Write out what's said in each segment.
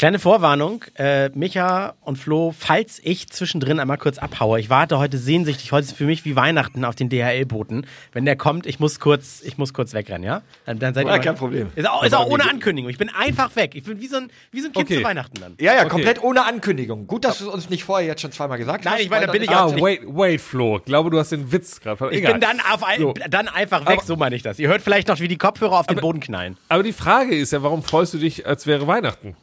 Kleine Vorwarnung, äh, Micha und Flo, falls ich zwischendrin einmal kurz abhaue, ich warte heute sehnsüchtig, heute ist für mich wie Weihnachten auf den DHL-Boten. Wenn der kommt, ich muss kurz, ich muss kurz wegrennen, ja? Dann, dann seid Ja, ihr kein Problem. Ist auch, ist auch ohne Ankündigung. Ich bin einfach weg. Ich bin wie so ein, wie so ein Kind Okay. zu Weihnachten dann. Ja, ja, Okay. komplett ohne Ankündigung. Gut, dass du es uns nicht vorher jetzt schon zweimal gesagt Nein, hast. ich meine, da bin ich ist- auch- Ah, wait, wait, Flo. Ich glaube, du hast den Witz gerade. Ich bin dann, auf ein, So. dann einfach weg, Aber- so meine ich das. Ihr hört vielleicht noch, wie die Kopfhörer auf den Boden knallen. Aber die Frage ist ja, warum freust du dich, als wäre Weihnachten?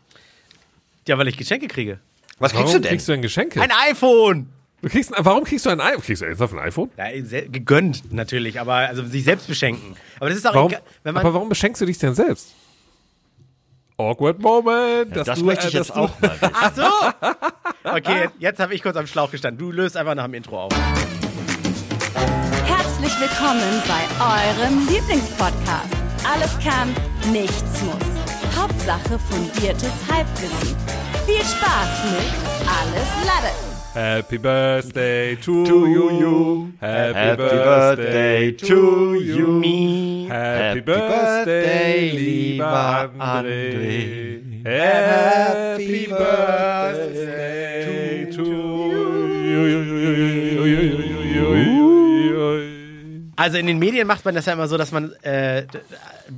Ja, weil ich Geschenke kriege. Was kriegst Warum du denn? kriegst du denn Geschenke? Ein iPhone! du kriegst, warum kriegst du ein iPhone? Kriegst du jetzt auf ein iPhone? Ja, gegönnt natürlich, aber also sich selbst beschenken. Aber das ist auch Warum, egal, wenn man aber warum beschenkst du dich denn selbst? Awkward Moment. dass das du, möchte ich äh, jetzt auch mal. wissen. Ach so! Okay, jetzt, jetzt habe ich kurz am Schlauch gestanden. Du löst einfach nach dem Intro auf. Herzlich willkommen bei eurem Lieblingspodcast. Alles kann, nichts muss. Hauptsache fundiertes Halbwissen. Viel Spaß mit Alles Lade. Happy Birthday to, To you. you. Happy, Happy Birthday birthday to you. Me. Happy Happy Birthday, lieber André. André. Happy Birthday to you. Also in den Medien macht man das ja immer so, dass man, äh,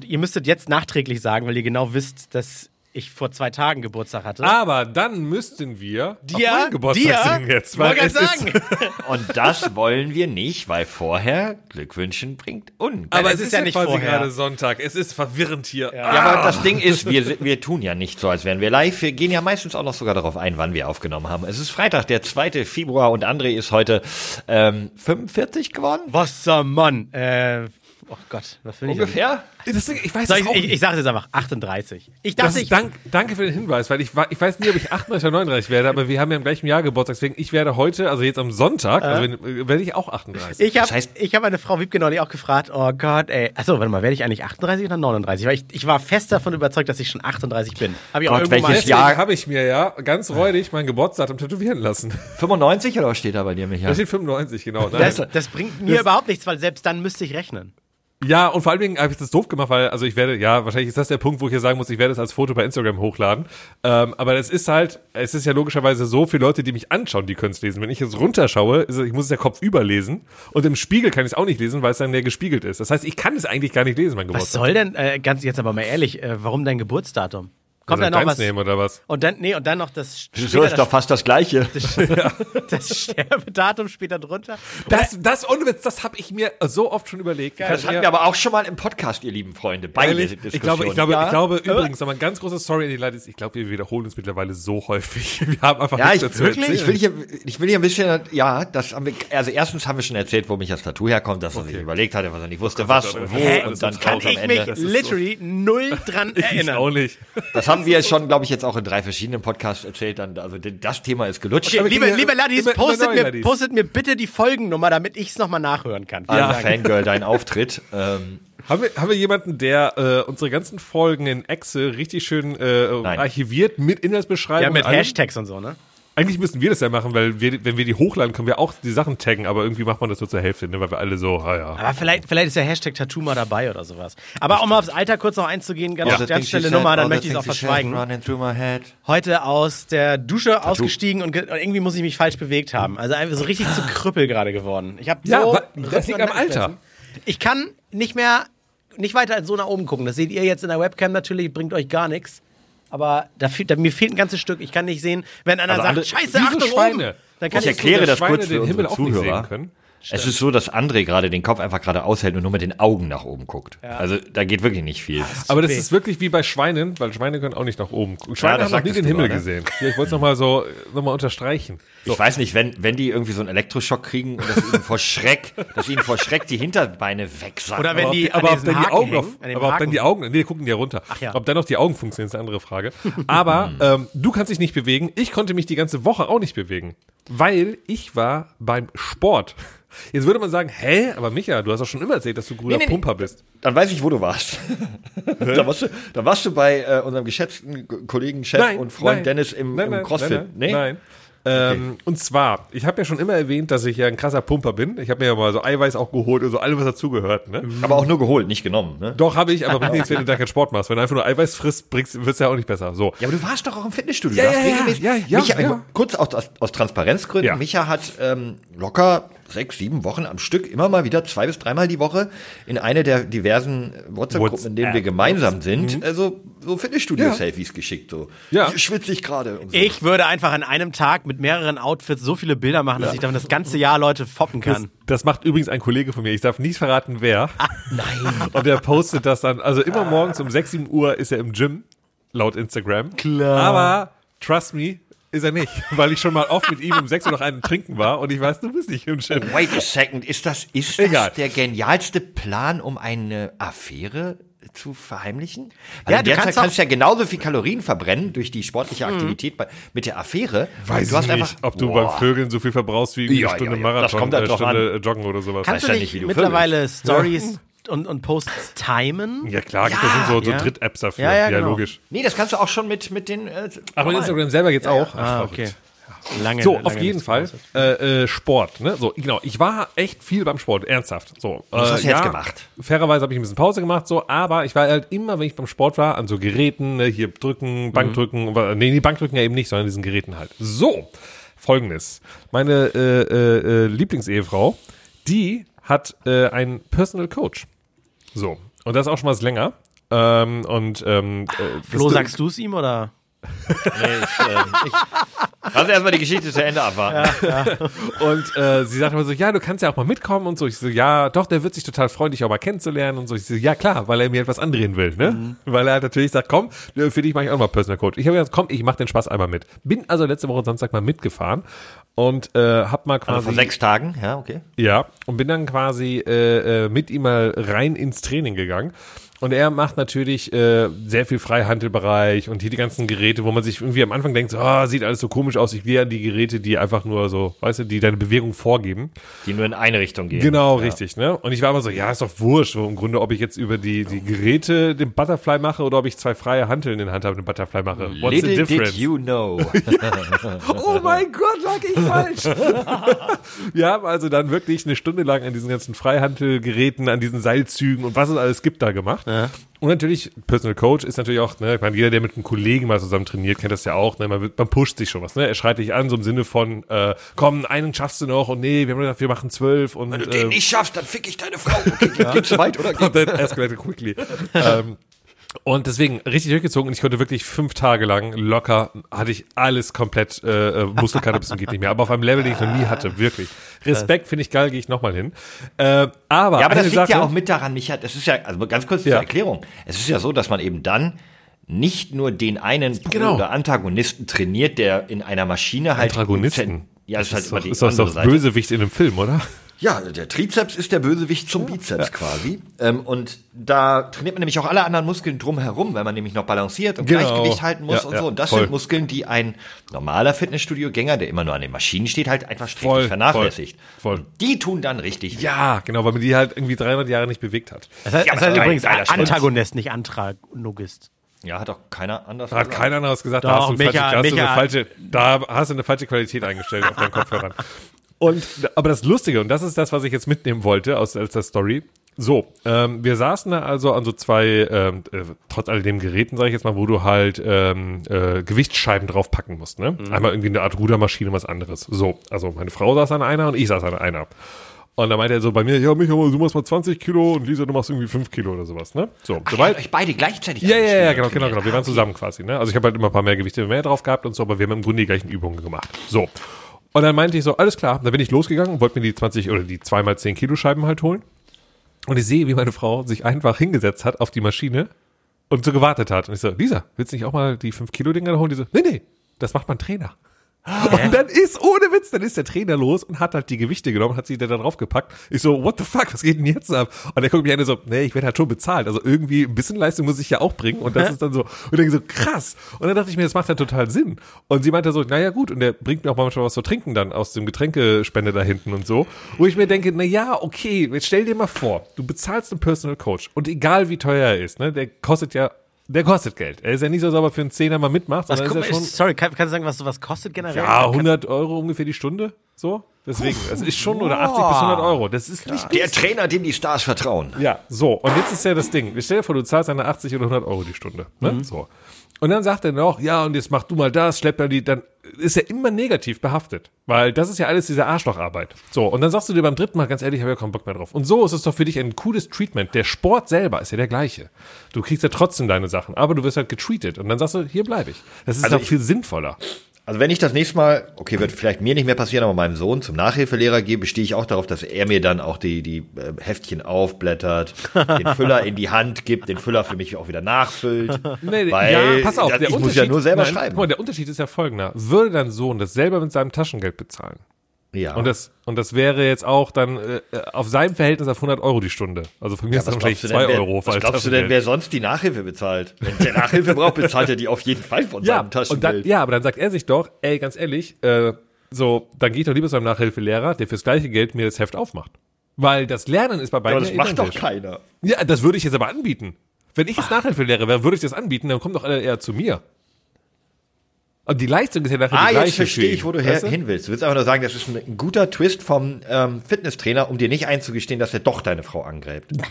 ihr müsstet jetzt nachträglich sagen, weil ihr genau wisst, dass ich vor zwei Tagen Geburtstag hatte. Aber dann müssten wir dir, auf meinen Geburtstag dir, singen jetzt. wollte Weil es ist, sagen. Und das wollen wir nicht, weil vorher Glückwünschen bringt un. aber es es ist ist ja ja nicht quasi vorher. gerade Sonntag. Es ist verwirrend hier. Ja, aber das Ding ist, wir, wir tun ja nicht so, als wären wir live. Wir gehen ja meistens auch noch sogar darauf ein, wann wir aufgenommen haben. Es ist Freitag, der 2. Februar und André ist heute ähm, 45 geworden. Wassermann. Äh, oh Gott, was will ich? Ungefähr. Das Ding, ich weiß Soll es auch ich, ich, nicht. ich sage jetzt einfach 38. Ich Das dachte, ist ich, dank, danke für den Hinweis, weil ich, ich weiß nie, ob ich 38 oder 39 werde, aber wir haben ja im gleichen Jahr Geburtstag, deswegen ich werde heute, also jetzt am Sonntag, also wenn, äh, werde ich auch 38. ich habe Das ich hab meine Frau Wiebke neulich auch gefragt, oh Gott, ey. Achso, warte mal, werde ich eigentlich 38 oder 39? Weil ich, ich war fest davon überzeugt, dass ich schon 38 bin. Habe ich auch Gott, welches Jahr- habe ich mir ja ganz räudig mein Geburtsdatum tätowieren lassen. 95 oder was steht da bei dir, Micha? Da steht 95, genau. Nein. Das, das bringt mir überhaupt nichts, weil selbst dann müsste ich rechnen. Ja, und vor allen Dingen habe ich das doof gemacht, weil, also ich werde, ja, wahrscheinlich ist das der Punkt, wo ich hier sagen muss, ich werde es als Foto bei Instagram hochladen. Ähm, aber es ist halt, es ist ja logischerweise so, für Leute, die mich anschauen, die können es lesen. Wenn ich jetzt runterschaue, ist ich muss es ja Kopf überlesen. Und im Spiegel kann ich es auch nicht lesen, weil es dann ja gespiegelt ist. Das heißt, ich kann es eigentlich gar nicht lesen, mein Was Geburtstag. soll denn, äh, ganz jetzt aber mal ehrlich, äh, warum dein Geburtsdatum? Kommt Soll da ich noch was? nehmen oder was? Und dann, nee, und dann noch das, So später ist doch fast das Gleiche. das, das Sterbedatum später drunter. Das, das, ohne Witz, das habe ich mir so oft schon überlegt. Das hatten wir aber auch schon mal im Podcast, ihr lieben Freunde. Beide? Diskussionen. Ich glaube, ich glaube, ja. ich glaube übrigens, nochmal ein ganz großes Sorry an die Leute. Ich glaube, wir wiederholen uns mittlerweile so häufig. Wir haben einfach Ja, nichts ich, dazu wirklich, ich will hier, ich will hier ein bisschen, ja, das haben wir, also erstens haben wir schon erzählt, wo mich das Tattoo herkommt, dass er sich überlegt hatte, was er nicht wusste, was und das wo Hä? und dann Kann ich am mich literally null dran Ich erinnern. auch nicht. Das haben wir schon, glaube ich, jetzt auch in drei verschiedenen Podcasts erzählt, dann, also das Thema ist gelutscht. Liebe, wir liebe Laddies, immer- postet, mir, Laddies. postet mir bitte die Folgennummer, damit ich es nochmal nachhören kann. Vielen Also Dank. Fangirl, dein Auftritt. Ähm, Haben wir, haben wir jemanden, der äh, unsere ganzen Folgen in Excel richtig schön äh, Nein. archiviert mit Inhaltsbeschreibung? Ja, mit? Hashtags und so, ne? Eigentlich müssten wir das ja machen, weil wir, wenn wir die hochladen, können wir auch die Sachen taggen, aber irgendwie macht man das nur zur Hälfte, ne, weil wir alle so, ah ja. Aber vielleicht, vielleicht ist ja Hashtag Tattoo mal dabei oder sowas. Aber um aufs Alter kurz noch einzugehen, ganz, schnelle said, Nummer, all dann möchte ich es auch verschweigen. Heute aus der Dusche ausgestiegen und, und irgendwie muss ich mich falsch bewegt haben. Also einfach so richtig zu Krüppel gerade geworden. Ich habe Ja, so das liegt am Alter. Ich kann nicht mehr, nicht weiter als so nach oben gucken. Das seht ihr jetzt in der Webcam natürlich, bringt euch gar nichts. Aber da, fehlt- da, mir fehlt ein ganzes Stück. Ich kann nicht sehen, wenn einer Also sagt, andere- Scheiße, Achtung, Schweine. Dann kann Ich ich, erkläre das Schweine kurz für den Himmel unsere auch nicht Zuhörer. sehen können. Es ist so, dass André gerade den Kopf einfach gerade aushält und nur mit den Augen nach oben guckt. Also da geht wirklich nicht viel. Aber das weh. ist wirklich wie bei Schweinen, weil Schweine können auch nicht nach oben gucken. Schweine das haben noch nie den Himmel gerade. gesehen. Ja, ich wollte es nochmal so, nochmal unterstreichen. Ich weiß nicht, wenn, wenn die irgendwie so einen Elektroschock kriegen und dass ihnen vor Schreck, dass ihnen vor Schreck die Hinterbeine wegsacken. Oder wenn die die, aber ob dann die Haken Augen hängen, auf, aber ob dann die Augen, nee, die gucken ja runter. Ach ja. Ob dann noch die Augen funktionieren, ist eine andere Frage. Aber ähm, du kannst dich nicht bewegen. Ich konnte mich die ganze Woche auch nicht bewegen, weil ich war beim Sport. Jetzt würde man sagen, hä, aber Micha, du hast doch schon immer erzählt, dass du grüner Nee, nee. Pumper bist. Dann weiß ich, wo du warst. da, warst du da warst du bei äh, unserem geschätzten Kollegen, Chef und Freund Dennis im, im CrossFit. Nein, nein, Ähm, Und zwar, ich habe ja schon immer erwähnt, dass ich ja ein krasser Pumper bin. Ich habe mir ja mal so Eiweiß auch geholt und so alles, was dazugehört. Ne? Aber auch nur geholt, nicht genommen. Ne? Doch, habe ich, aber bringt nichts, wenn du da keinen Sport machst. Wenn du einfach nur Eiweiß frisst, wird es ja auch nicht besser. So. Ja, aber du warst doch auch im Fitnessstudio. Ja, ja, ja, ja, ja, Micha, ja. Kurz aus, aus, aus Transparenzgründen. Ja. Micha hat ähm, locker sechs, sieben Wochen am Stück immer mal wieder zwei bis dreimal die Woche in eine der diversen WhatsApp-Gruppen, in denen wir gemeinsam sind, also so Fitnessstudio-Selfies geschickt. So. Ja. Schwitze ich gerade. So. Ich würde einfach an einem Tag mit mehreren Outfits so viele Bilder machen, dass ich damit das ganze Jahr Leute foppen Das, kann. das macht übrigens ein Kollege von mir. Ich darf nicht verraten, wer. Nein. Und der postet das dann. Also immer morgens um 6, 7 Uhr ist er im Gym, laut Instagram. Klar. Aber, trust me, ist er nicht. Weil ich schon mal oft mit ihm um 6 Uhr noch einen trinken war und ich weiß, du bist nicht im Gym. Wait a second, ist das, ist das Egal. der genialste Plan, um eine Affäre zu verheimlichen? Weil Ja, in du der kannst Zeit kannst du ja genauso viel Kalorien verbrennen durch die sportliche Aktivität bei, mit der Affäre. Weiß du hast ich nicht, einfach, ob du Boah. beim Vögeln so viel verbrauchst wie eine Ja, Stunde ja, ja. Marathon, Das kommt halt äh, Stunde äh, Joggen oder sowas. Kannst ja du nicht, nicht wie du mittlerweile Stories und, und Posts timen? Ja klar, gibt es ja, so, so Ja. Dritt-Apps dafür. Ja, ja, genau. logisch. Nee, das kannst du auch schon mit, mit den. Äh, Aber in. Instagram selber geht's auch. Ach, Ah, okay. Lange, So, lange auf jeden Fall äh, äh, Sport. Ne? So, genau. Ich war echt viel beim Sport, ernsthaft. So, Was äh, hast du jetzt gemacht? Fairerweise habe ich ein bisschen Pause gemacht, so, aber ich war halt immer, wenn ich beim Sport war, an so Geräten, ne, hier drücken, Bankdrücken, mhm. nee, die Bankdrücken ja eben nicht, sondern diesen Geräten halt. So, folgendes. Meine äh, äh, äh, Lieblingsehefrau, die hat äh, einen Personal Coach. So, und das auch schon was länger. Ähm, und ähm, äh, Flo, sagst du es ihm oder? Nee, ich, ähm, ich, also erstmal die Geschichte zu Ende abwarten. Und äh, sie sagt immer so, ja, du kannst ja auch mal mitkommen und so. Ich so, ja, doch, der wird sich total freuen, dich auch mal kennenzulernen und so. Ich so, ja klar, weil er mir etwas andrehen will, ne? Weil er halt natürlich sagt, komm, für dich mache ich auch mal Personal Coach. Ich habe gesagt, komm, ich mache den Spaß einmal mit. Bin also letzte Woche Samstag mal mitgefahren und äh, hab mal quasi Also vor sechs Tagen, ja, okay. ja, und bin dann quasi äh, äh, mit ihm mal rein ins Training gegangen. Und er macht natürlich äh, sehr viel Freihandelbereich und hier die ganzen Geräte, wo man sich irgendwie am Anfang denkt, so, ah, sieht alles so komisch aus. Ich gehe an die Geräte, die einfach nur so, weißt du, die deine Bewegung vorgeben. Die nur in eine Richtung gehen. Genau, ja. richtig. Ne? Und ich war immer so, ja, ist doch wurscht. Im Grunde, ob ich jetzt über die, die Geräte den Butterfly mache oder ob ich zwei freie Hanteln in der Hand habe und den Butterfly mache. What's the Little difference? did you know. Oh mein Gott, lag ich falsch. Wir haben also dann wirklich eine Stunde lang an diesen ganzen Freihandelgeräten, an diesen Seilzügen und was es alles gibt da gemacht. Und natürlich, Personal Coach ist natürlich auch, ne, ich meine, jeder, der mit einem Kollegen mal zusammen trainiert, kennt das ja auch, ne, man, wird, man pusht sich schon was, ne, er schreit dich an, so im Sinne von, äh, komm, einen schaffst du noch und nee, wir haben gedacht, wir machen zwölf und, Wenn du äh, den nicht schaffst, dann fick ich deine Frau. Okay, geht, geht's weit, oder? und dann escalated quickly. ähm, und deswegen richtig durchgezogen und ich konnte wirklich fünf Tage lang locker, hatte ich alles komplett äh, äh, Muskelkater bis zum geht nicht mehr, aber auf einem Level, den ich noch nie hatte, wirklich. Respekt finde ich geil, gehe ich nochmal hin. Äh, aber Ja, aber das liegt Sache, ja auch mit daran, Micha, das ist ja, also ganz kurz zur Ja. Erklärung. Es ist ja so, dass man eben dann nicht nur den einen Genau. oder Antagonisten trainiert, der in einer Maschine halt. Antagonisten. Ja, das ist halt ist immer doch, die ist andere doch Seite. Bösewicht in einem Film, oder? Ja, der Trizeps ist der Bösewicht zum Bizeps quasi. Ähm, und da trainiert man nämlich auch alle anderen Muskeln drumherum, wenn man nämlich noch balanciert und Genau. Gleichgewicht halten muss Ja, und ja, so. Und das voll. sind Muskeln, die ein normaler Fitnessstudio-Gänger, der immer nur an den Maschinen steht, halt einfach strikt Voll, vernachlässigt. voll, voll. Die tun dann richtig. Ja, genau, weil man die halt irgendwie 300 Jahre nicht bewegt hat. Das heißt, Ja, das heißt übrigens. Antagonist, nicht Antagonist. Ja, hat auch keiner anders Hat gesagt. keiner anderes gesagt, Doch, da, hast du, Micha- falsche, da, hast du Micha- eine falsche, da hast du eine falsche Qualität eingestellt auf deinen Kopfhörern. Und, aber das Lustige, und das ist das, was ich jetzt mitnehmen wollte aus, aus der Story. So, ähm, wir saßen da also an so zwei, ähm, äh, trotz alledem Geräten, sage ich jetzt mal, wo du halt ähm, äh, Gewichtsscheiben draufpacken musst. Ne? Einmal irgendwie eine Art Rudermaschine, was anderes. So, also meine Frau saß an einer und ich saß an einer. Und dann meinte er so bei mir, ja, Micha, du machst mal 20 Kilo und Lisa, du machst irgendwie 5 Kilo oder sowas, ne? So, Ach, habt euch beide gleichzeitig Ja, ja, ja, genau, genau, genau. Wir waren zusammen quasi, ne? Also ich habe halt immer ein paar mehr Gewichte mehr drauf gehabt und so, aber wir haben im Grunde die gleichen Übungen gemacht. So. Und dann meinte ich so, alles klar, dann bin ich losgegangen und wollte mir die 20 oder die 2 mal 10 Kilo Scheiben halt holen. Und ich sehe, wie meine Frau sich einfach hingesetzt hat auf die Maschine und so gewartet hat. Und ich so, Lisa, willst du nicht auch mal die 5 Kilo Dinger holen? Die so, nee, nee, das macht mein Trainer. Und dann ist, ohne Witz, dann ist der Trainer los und hat halt die Gewichte genommen, hat sie da drauf gepackt. Ich so, what the fuck, was geht denn jetzt ab? Und er guckt mich an und so, nee, ich werde halt schon bezahlt. Also irgendwie ein bisschen Leistung muss ich ja auch bringen. Und das ist dann so, und denke so, krass. Und dann dachte ich mir, das macht ja total Sinn. Und sie meinte so, naja gut, und der bringt mir auch manchmal was zu trinken dann aus dem Getränkespende da hinten und so. Wo ich mir denke, na ja, okay, jetzt stell dir mal vor, du bezahlst einen Personal Coach und egal wie teuer er ist, ne, der kostet ja Der kostet Geld. Er ist ja nicht so sauber für einen Zehner mal mitmacht, Was, guck, ist ja schon sorry, kann, kannst du sagen, was sowas kostet generell? ja, Kann- 100 Euro ungefähr die Stunde. So, deswegen. Es ist schon, oder 80 bis 100 Euro. Das ist nicht Der Trainer, dem die Stars vertrauen. Ja, so. Und jetzt ist ja das Ding. Stell dir vor, du zahlst eine 80 oder 100 Euro die Stunde. Ne? So. Und dann sagt er noch, ja, und jetzt mach du mal das, schleppt er die, dann ist er immer negativ behaftet. Weil das ist ja alles diese Arschlocharbeit. So. Und dann sagst du dir beim dritten Mal, ganz ehrlich, ich habe ja keinen Bock mehr drauf. Und so ist es doch für dich ein cooles Treatment. Der Sport selber ist ja der gleiche. Du kriegst ja trotzdem deine Sachen, aber du wirst halt getreatet. Und dann sagst du, hier bleibe ich. Das ist Also doch ich- viel sinnvoller. Also wenn ich das nächste Mal, okay, wird vielleicht mir nicht mehr passieren, aber meinem Sohn zum Nachhilfelehrer gehe, bestehe ich auch darauf, dass er mir dann auch die, die äh, Heftchen aufblättert, den Füller in die Hand gibt, den Füller für mich auch wieder nachfüllt. Nee, weil ja, pass auf, das- der ich muss Unterschied, ja nur selber nein, schreiben. Guck mal, der Unterschied ist ja folgender. Würde dein Sohn das selber mit seinem Taschengeld bezahlen? Ja. Und das, und das wäre jetzt auch dann äh, auf seinem Verhältnis auf 100 Euro die Stunde. Also von mir ist das wahrscheinlich glaubst, du 2 denn, wer, Euro. was glaubst du denn, Taschengeld. wer sonst die Nachhilfe bezahlt? Wenn der Nachhilfe braucht, bezahlt er die auf jeden Fall von ja, seinem und dann, Taschengeld. ja, aber dann sagt er sich doch, ey, ganz ehrlich, äh, so, dann gehe ich doch lieber zu einem Nachhilfelehrer, der fürs gleiche Geld mir das Heft aufmacht. Weil das Lernen ist bei beiden aber das ja macht doch identisch. keiner. Ja, das würde ich jetzt aber anbieten. Wenn ich jetzt Nachhilfelehrer wäre, würde ich das anbieten, dann kommt doch alle eher zu mir. Und die Leistung ist ja nachher Ah, die jetzt gleiche. verstehe für ich, ihn, wo du her, hin willst. Du willst einfach nur sagen, das ist ein, guter Twist vom ähm, Fitnesstrainer, um dir nicht einzugestehen, dass er doch deine Frau angräbt.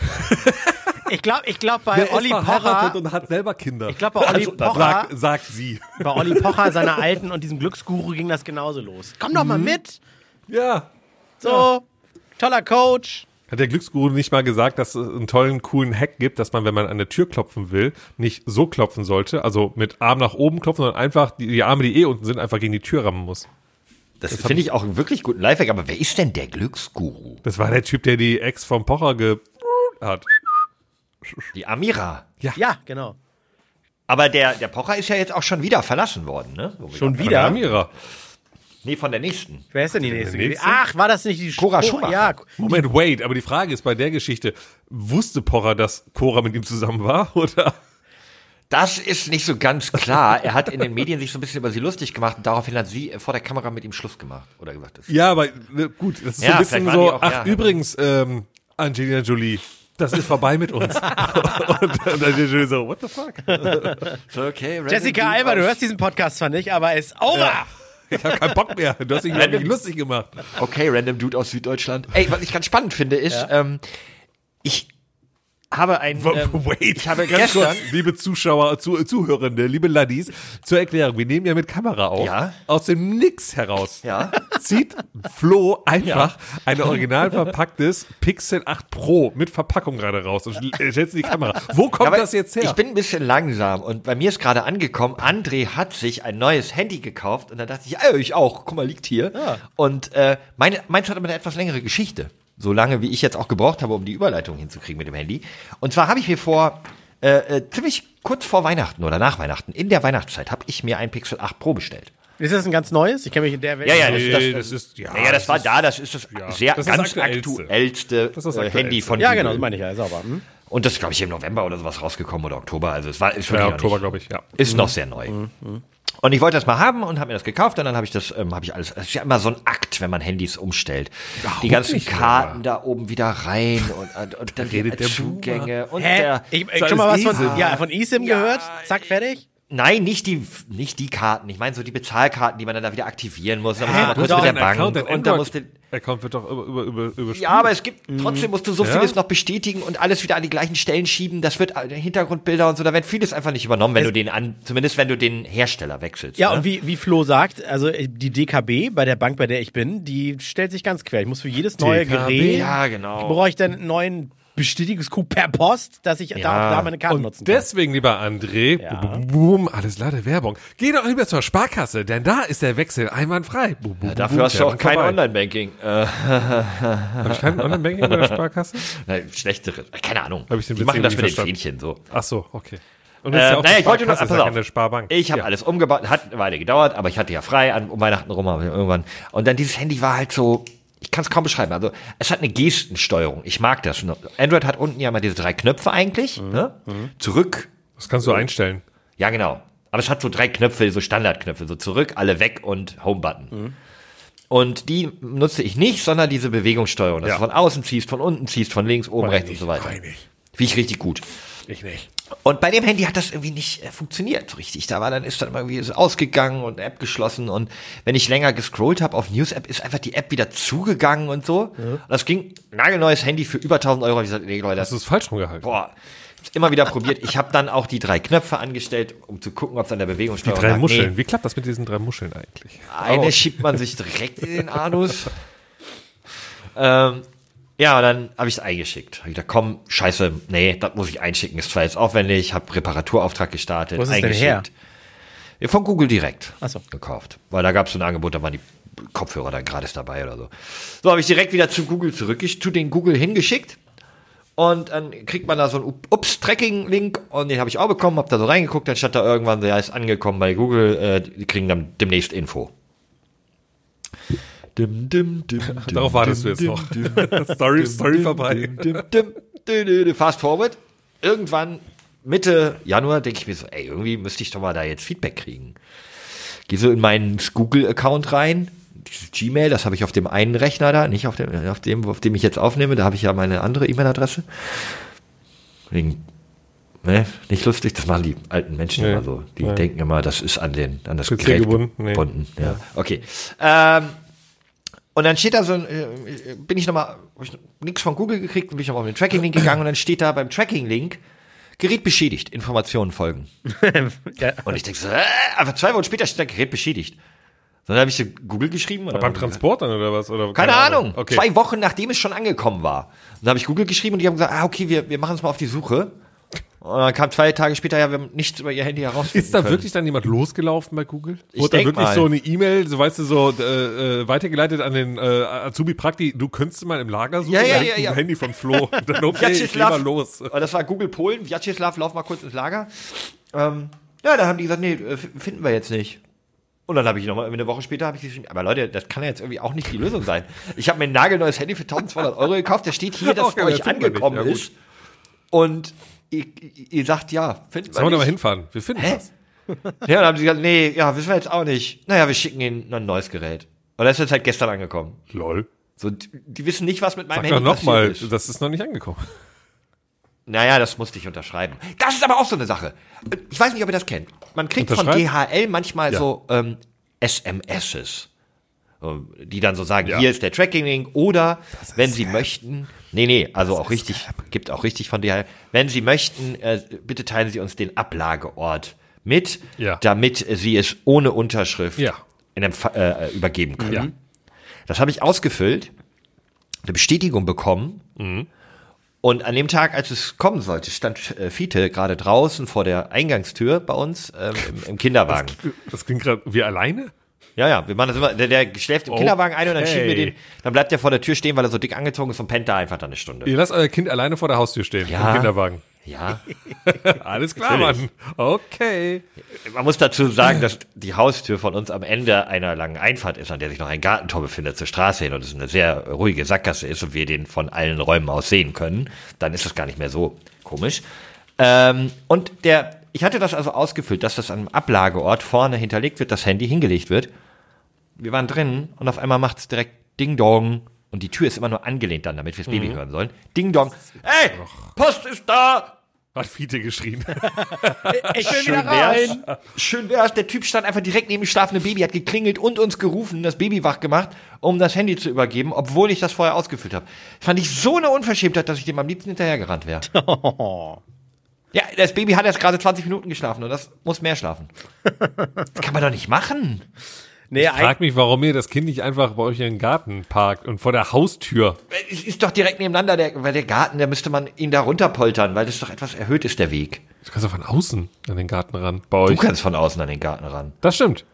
Ich glaube, ich glaub, bei Der ist Olli Pocher, und hat selber Kinder. ich glaube, bei Olli Also, Pocher, Sag, sagt sie. bei Olli Pocher, seiner Alten und diesem Glücksguru ging das genauso los. Komm doch Mhm. mal mit. Ja. So, toller Coach. Hat der Glücksguru nicht mal gesagt, dass es einen tollen, coolen Hack gibt, dass man, wenn man an der Tür klopfen will, nicht so klopfen sollte, also mit Arm nach oben klopfen, sondern einfach die, die Arme, die eh unten sind, einfach gegen die Tür rammen muss. Das, finde ich auch einen wirklich guten Lifehack. Aber wer ist denn der Glücksguru? Das war der Typ, der die Ex vom Pocher ge hat. Die Amira. Ja, genau. Aber der, der Pocher ist ja jetzt auch schon wieder verlassen worden, ne? Wo Schon wieder? Amira. Nee, von der nächsten. Wer ist denn die nächste? nächste? Ach, war das nicht die Cora Sch- Schumacher. Ja, Moment, wait, aber die Frage ist bei der Geschichte, wusste Pocher, dass Cora mit ihm zusammen war, oder? Das ist nicht so ganz klar. Er hat in den Medien sich so ein bisschen über sie lustig gemacht und daraufhin hat sie vor der Kamera mit ihm Schluss gemacht. Oder gesagt, das Ja, aber ne, gut, das ist so Ja, ein bisschen so, auch- ach, ja. übrigens, ähm, Angelina Jolie, das ist vorbei mit uns. und, und Angelina Jolie so, what the fuck? so, okay. Jessica Alba, du hörst diesen Podcast zwar nicht, aber ist over. Ich habe keinen Bock mehr. Du hast dich mich lustig gemacht. Okay, random Dude aus Süddeutschland. Ey, was ich ganz spannend finde, ist, ähm, ich habe ein, ähm, Wait, ich habe ganz gestern, kurz, liebe Zuschauer, zu, Zuhörende, liebe Laddies, zur Erklärung, wir nehmen ja mit Kamera auf. Ja. Aus dem Nix heraus Ja. zieht Flo einfach ein original verpacktes Pixel 8 Pro mit Verpackung gerade raus und stellt in die Kamera. Wo kommt aber das jetzt her? Ich bin ein bisschen langsam und bei mir ist gerade angekommen, André hat sich ein neues Handy gekauft und dann dachte ich, äh, ich auch, guck mal, liegt hier. Und äh, meine, meins hat aber eine etwas längere Geschichte. So lange, wie ich jetzt auch gebraucht habe, um die Überleitung hinzukriegen mit dem Handy. Und zwar habe ich mir vor, äh, äh, ziemlich kurz vor Weihnachten oder nach Weihnachten, in der Weihnachtszeit, habe ich mir ein Pixel 8 Pro bestellt. Ist das ein ganz neues? Ich kenne mich in der Welt. Ja, ja, das, Nee, das, das ist- ja, ja, ja, das, das war ist- da, das ist das ja, sehr das ganz Aktuellste. aktuellste, Das ist das äh, Aktuellste. Handy von Ja, genau, das meine ich ja, sauber. Hm? Und das ist, glaube ich, im November oder sowas rausgekommen oder Oktober. Also es war ist wirklich ja, Oktober, glaube ich, ja. ist noch sehr neu. Und ich wollte das mal haben und habe mir das gekauft und dann habe ich das, ähm, habe ich alles. Es ist ja immer so ein Akt, wenn man Handys umstellt. die ganzen mehr. Karten da oben wieder rein und, und, und dann die Zugänge und Hä? der. Ich, ich schon mal was von, ja, von eSIM gehört? Zack, fertig? Nein, nicht die, nicht die Karten. Ich meine so die Bezahlkarten, die man dann da wieder aktivieren muss. Dann muss man kurz mit der Bank Account, und da musst du Android-Account wird doch über, über, über, über Ja, aber es gibt, trotzdem musst du so Ja. vieles noch bestätigen und alles wieder an die gleichen Stellen schieben. Das wird äh, Hintergrundbilder und so, da wird vieles einfach nicht übernommen, wenn du den an, zumindest wenn du den Hersteller wechselst. Ja, ne? und wie, wie Flo sagt, also äh, die DKB bei der Bank, bei der ich bin, die stellt sich ganz quer. Ich muss für jedes neue DKB? Gerät, Ja, genau. brauche ich dann einen neuen Bestätigungscode per Post, dass ich da, Ja. da meine Karten Und nutzen kann. deswegen, lieber André, Ja. bum, bum, alles klar, der Werbung. Geh doch lieber zur Sparkasse, denn da ist der Wechsel einwandfrei. Bum, bum, Dafür bum, hast du auch kein. Online-Banking. Äh, Hab ich kein Online-Banking bei der Sparkasse? nein, schlechtere. Keine Ahnung. Hab ich den Die machen das mit den. Fähnchen so. Ach so, okay. Und Äh, das naja, ich wollte nur, pass ist ja auf. keine Sparbank. Ich habe Ja. alles umgebaut, hat eine Weile gedauert, aber ich hatte ja frei an, um Weihnachten rum, aber irgendwann. Und dann dieses Handy war halt so, ich kann es kaum beschreiben. Also es hat eine Gestensteuerung. Ich mag das. Android hat unten ja mal diese drei Knöpfe eigentlich. Ne? Zurück. Das kannst du einstellen. Ja, genau. Aber es hat so drei Knöpfe, so Standardknöpfe, so zurück, alle weg und Home-Button. Und die nutze ich nicht, sondern diese Bewegungssteuerung, dass Ja. du von außen ziehst, von unten ziehst, von links, oben, rechts und so weiter. Nein, nicht. Finde ich richtig gut. Ich nicht. Und bei dem Handy hat das irgendwie nicht äh, funktioniert so richtig. Da war dann ist dann irgendwie so ausgegangen und App geschlossen und wenn ich länger gescrollt habe auf News App ist einfach die App wieder zugegangen und so. Und das ging nagelneues Handy für über 1000 Euro. Ich gesagt, nee Leute, das es falsch rumgehalten? boah. Immer wieder probiert. Ich habe dann auch die drei Knöpfe angestellt, um zu gucken, ob es an der Die Bewegungssteuerung drei lag. Muscheln. Nee, Wie klappt das mit diesen drei Muscheln eigentlich? eine Oh. schiebt man sich direkt in den Anus. ähm, ja, und dann habe ich es eingeschickt. Hab ich gedacht, komm, scheiße, nee, das muss ich einschicken. Ist zwar jetzt aufwendig, habe Reparaturauftrag gestartet, Wo ist es denn eingeschickt. her? Ja, von Google direkt Ach so. gekauft. Weil da gab es so ein Angebot, da waren die Kopfhörer dann gratis dabei oder so. So habe ich direkt wieder zu Google zurück, zu den Google hingeschickt. Und dann kriegt man da so einen Ups-Tracking-Link und den habe ich auch bekommen, habe da so reingeguckt, dann stand da irgendwann, der ist angekommen bei Google, äh, die kriegen dann demnächst Info. Dim, dim, dim, dim, Darauf wartest du jetzt dim, noch. dim, Story, Story dim, vorbei. dim, dim, dim, dim, dim, dim. Fast forward. Irgendwann Mitte Januar denke ich mir so, ey, irgendwie müsste ich doch mal da jetzt Feedback kriegen. Gehe so in meinen Google-Account rein, dieses Gmail, das habe ich auf dem einen Rechner da, nicht auf dem, auf dem, auf dem ich jetzt aufnehme, da habe ich ja meine andere E-Mail-Adresse. Wegen, ne, nicht lustig, das machen die alten Menschen Nee, immer so. Die nee. denken immer, das ist an den, an das PC Gerät gebunden? Nee. gebunden. Ja. Okay. Ähm, und dann steht da so, äh, bin ich nochmal, hab ich nichts von Google gekriegt, bin ich nochmal auf den Tracking-Link gegangen und dann steht da beim Tracking-Link, Gerät beschädigt, Informationen folgen. ja. Und ich denke so, äh, einfach zwei Wochen später steht da Gerät beschädigt. So, Dann habe ich so Google geschrieben. Und dann Beim Transport dann oder was? Oder, Keine Ahnung. Okay. Zwei Wochen nachdem es schon angekommen war. Und dann habe ich Google geschrieben und die haben gesagt, ah, okay, wir, wir machen uns mal auf die Suche. Und dann kam zwei Tage später, ja, wir haben nichts über ihr Handy herausfinden Ist da können. wirklich dann jemand losgelaufen bei Google? Ich Wurde da wirklich mal. so eine E-Mail, so weißt du, so äh, äh, weitergeleitet an den äh, Azubi Prakti, du könntest mal im Lager suchen? Ja, ja, Da ja, ein ja. Handy von Flo. Und dann okay, ich geh mal los. Und das war Google Polen. Vyacheslav, lauf mal kurz ins Lager. Ähm, ja, da haben die gesagt, nee, äh, finden wir jetzt nicht. Und dann habe ich nochmal, eine Woche später habe ich geschrieben, aber Leute, das kann ja jetzt irgendwie auch nicht die Lösung sein. Ich habe mir ein nagelneues Handy für 1200 Euro gekauft, der steht hier, dass es bei euch angekommen ist. Und ihr, ihr sagt, ja, finden Sollen wir da mal nicht. hinfahren? Wir finden Hä? das. Ja, dann haben sie gesagt, nee, ja, wissen wir jetzt auch nicht. Naja, wir schicken ihnen ein neues Gerät. Und das ist jetzt halt gestern angekommen. Lol. So, die, die wissen nicht, was mit meinem Sag doch Handy nochmal, passiert ist. das ist noch nicht angekommen. Naja, das musste ich unterschreiben. Das ist aber auch so eine Sache. Ich weiß nicht, ob ihr das kennt. Man kriegt von? DHL manchmal Ja. so ähm, SMSs, die dann so sagen, Ja. hier ist der Tracking-Link oder wenn Sie möchten, nee, nee, also auch richtig, gibt auch richtig von DHL, wenn Sie möchten, äh, bitte teilen Sie uns den Ablageort mit, Ja. damit Sie es ohne Unterschrift Ja. in Empf äh, übergeben können. Ja. Das habe ich ausgefüllt, eine Bestätigung bekommen. Und an dem Tag, als es kommen sollte, stand äh, Fiete gerade draußen vor der Eingangstür bei uns ähm, im, im Kinderwagen. Das klingt gerade, wir alleine? Ja, ja, wir machen das immer. Der, der schläft im Kinderwagen ein und dann schieben wir Okay. den. Dann bleibt der vor der Tür stehen, weil er so dick angezogen ist und pennt da einfach dann eine Stunde. Ihr lasst euer Kind alleine vor der Haustür stehen, Ja. im Kinderwagen. Ja. Alles klar, Natürlich. Mann. Okay. Man muss dazu sagen, dass die Haustür von uns am Ende einer langen Einfahrt ist, an der sich noch ein Gartentor befindet zur Straße hin und es eine sehr ruhige Sackgasse ist und wir den von allen Räumen aus sehen können. Dann ist das gar nicht mehr so komisch. Ähm, und der, ich hatte das also ausgefüllt, dass das am Ablageort vorne hinterlegt wird, das Handy hingelegt wird. Wir waren drin und auf einmal macht es direkt Ding Dong. Und die Tür ist immer nur angelehnt dann, damit wir das Baby hören sollen. Ding Dong. Ey, Post ist da! Hat Fiete geschrien. Ich will Schön wär's. Schön wär's. Der Typ stand einfach direkt neben dem schlafenden Baby, hat geklingelt und uns gerufen, das Baby wach gemacht, um das Handy zu übergeben, obwohl ich das vorher ausgefüllt habe. Fand ich so eine Unverschämtheit, dass ich dem am liebsten hinterhergerannt wäre. Ja, das Baby hat erst gerade 20 Minuten geschlafen und das muss mehr schlafen. Das kann man doch nicht machen. Nee, Ich frag mich, warum ihr das Kind nicht einfach bei euch in den Garten parkt und vor der Haustür. Es ist doch direkt nebeneinander, der, weil der Garten, da müsste man ihn da runterpoltern, weil das doch etwas erhöht ist, der Weg. Du kannst doch von außen an den Garten ran. Bei Du euch. kannst von außen an den Garten ran. Das stimmt.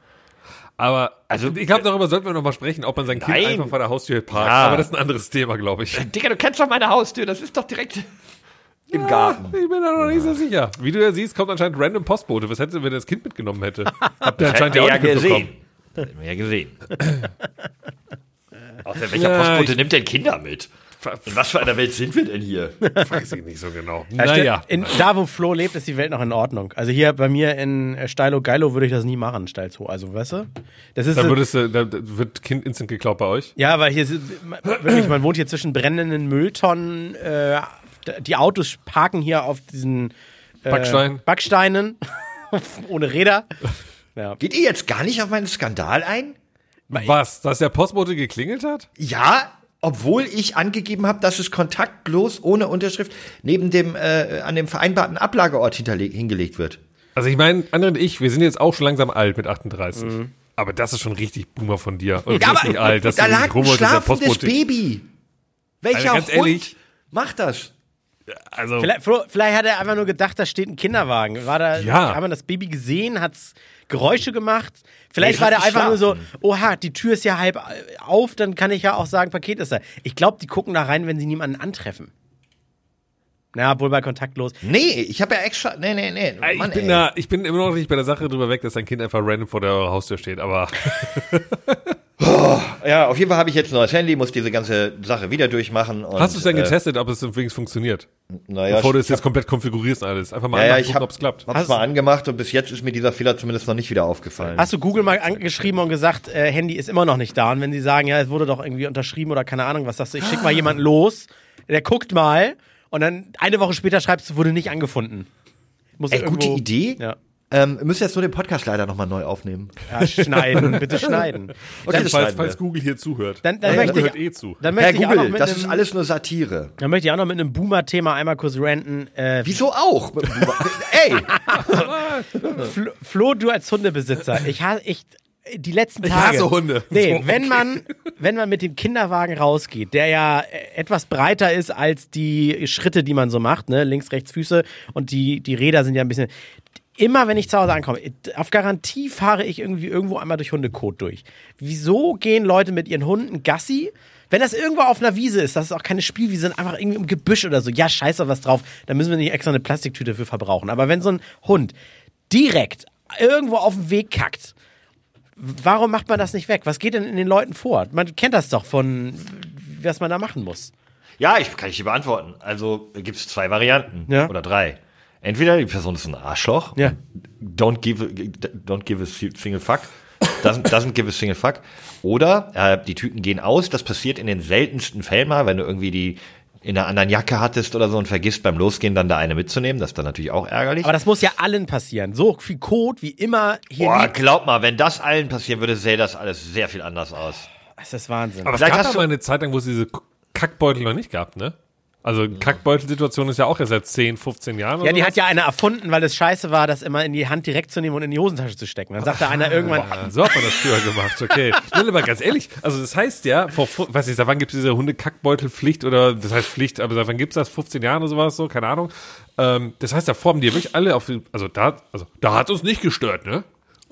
Aber Also- ich glaube, darüber sollten wir noch mal sprechen, ob man sein Kind Nein. einfach vor der Haustür parkt. Ja. Aber das ist ein anderes Thema, glaube ich. Digga, du kennst doch meine Haustür, das ist doch direkt im Garten. Ich bin da noch nicht so sicher. Wie du ja siehst, kommt anscheinend random Postbote. Was hätte, wenn er das Kind mitgenommen hätte? Habt ihr anscheinend ja auch nicht gesehen. Mitbekommen. Hätten wir ja gesehen. Außer welcher Ja, Postbote ich- nimmt denn Kinder mit? In was für einer Welt sind wir denn hier? Weiß ich nicht so genau. Ja, Naja. In, da, wo Flo lebt, ist die Welt noch in Ordnung. Also hier bei mir in äh, Steilo Geilo würde ich das nie machen, Steilzoo. Also, weißt du? Das ist Da, würdest du, da wird Kind instant geklaut bei euch. ja, weil hier wirklich, man wohnt hier zwischen brennenden Mülltonnen. Äh, die Autos parken hier auf diesen Backstein. Äh, Backsteinen. Ohne Räder. Ja. Geht ihr jetzt gar nicht auf meinen Skandal ein? Was? Dass der Postbote geklingelt hat? Ja, obwohl ich angegeben habe, dass es kontaktlos ohne Unterschrift neben dem äh, an dem vereinbarten Ablageort hingelegt wird. Also ich meine, André und ich, wir sind jetzt auch schon langsam alt mit 38. Aber das ist schon richtig Boomer von dir. Und richtig alt. Dass da du lag ein rumholst, dass der schlafendes Baby. Welcher Also ganz Hund ehrlich- macht das? Also, Vielleicht, vielleicht hat er einfach nur gedacht, da steht ein Kinderwagen. War da, Ja. Haben wir das Baby gesehen? Hat's Geräusche gemacht? Vielleicht Nee, war der einfach nur so, oha, die Tür ist ja halb auf, dann kann ich ja auch sagen, Paket ist da. Ich glaube, die gucken da rein, wenn sie niemanden antreffen. Na, wohl bei kontaktlos. Nee, ich habe ja extra. Nee, nee, nee. ich, Mann, bin ey. da, ich bin immer noch nicht bei der Sache drüber weg, dass dein Kind einfach random vor der Haustür steht. Aber Ja, auf jeden Fall habe ich jetzt ein neues Handy, muss diese ganze Sache wieder durchmachen. Und, hast du es denn äh, getestet, ob es übrigens funktioniert? Naja, Bevor du es jetzt komplett konfigurierst alles. Einfach mal Ja, ja, anmachen, ich gucken, habe ob es klappt. hab's mal angemacht und bis jetzt ist mir dieser Fehler zumindest noch nicht wieder aufgefallen. Hast du Google mal angeschrieben und gesagt, äh, Handy ist immer noch nicht da? Und wenn sie sagen, ja, es wurde doch irgendwie unterschrieben oder keine Ahnung, was sagst du, ich schick mal jemanden los, der guckt mal und dann eine Woche später schreibst du, wurde nicht angefunden. Muss Ey, gute Idee. Ja. Ähm, wir müssen jetzt nur den Podcast leider nochmal neu aufnehmen. ja, schneiden, bitte schneiden. Okay, Dann, falls, falls. Google hier zuhört. Dann, dann, Äh, möchte Google ich, hört eh zu. dann Herr möchte ich auch noch Google, mit das einem, ist alles nur Satire. Dann möchte ich auch noch mit einem Boomer-Thema einmal kurz ranten. Äh, Wieso auch? Ey, Flo, Flo, du als Hundebesitzer, ich hasse ich die letzten Ich Tage. hasse Hunde. Nee, So, wenn man wenn man mit dem Kinderwagen rausgeht, der ja äh, etwas breiter ist als die Schritte, die man so macht, ne, links, rechts Füße und die die Räder sind ja ein bisschen Immer wenn ich zu Hause ankomme, auf Garantie fahre ich irgendwie irgendwo einmal durch Hundekot durch. Wieso gehen Leute mit ihren Hunden Gassi? Wenn das irgendwo auf einer Wiese ist, das ist auch keine Spielwiese, sondern einfach irgendwie im Gebüsch oder so, ja, scheiß auf was drauf, da müssen wir nicht extra eine Plastiktüte für verbrauchen. Aber wenn so ein Hund direkt irgendwo auf dem Weg kackt, warum macht man das nicht weg? Was geht denn in den Leuten vor? Man kennt das doch von, was man da machen muss. ja, ich kann ich dir beantworten. Also gibt es zwei Varianten Ja. oder drei. Entweder die Person ist ein Arschloch. Ja. Don't give, a- don't give a single fuck. Doesn't, doesn't give a single fuck. Oder äh, die Tüten gehen aus. Das passiert in den seltensten Fällen mal, wenn du irgendwie die in einer anderen Jacke hattest oder so und vergisst beim Losgehen dann da eine mitzunehmen. Das ist dann natürlich auch ärgerlich. Aber das muss ja allen passieren. So viel Code wie immer hier Boah, liegt. glaub mal, wenn das allen passieren würde, sähe das alles sehr viel anders aus. Das ist Wahnsinn. Aber es Vielleicht gab hast mal eine Zeit lang, wo es diese Kackbeutel noch nicht gab, ne? Also Kackbeutelsituation ist ja auch erst seit 10, 15 Jahren ja, die was? hat ja einer erfunden, weil es scheiße war, das immer in die Hand direkt zu nehmen und in die Hosentasche zu stecken. Dann sagte einer irgendwann, Ja, so hat man das früher gemacht, okay. Nein, aber ganz ehrlich, also das heißt ja, vor, weiß nicht, seit wann gibt es diese Hundekackbeutelpflicht oder, das heißt Pflicht, aber seit wann gibt es das, 15 Jahren oder sowas so, keine Ahnung. Ähm, das heißt, davor haben die wirklich alle auf, also da, also da hat uns nicht gestört, ne?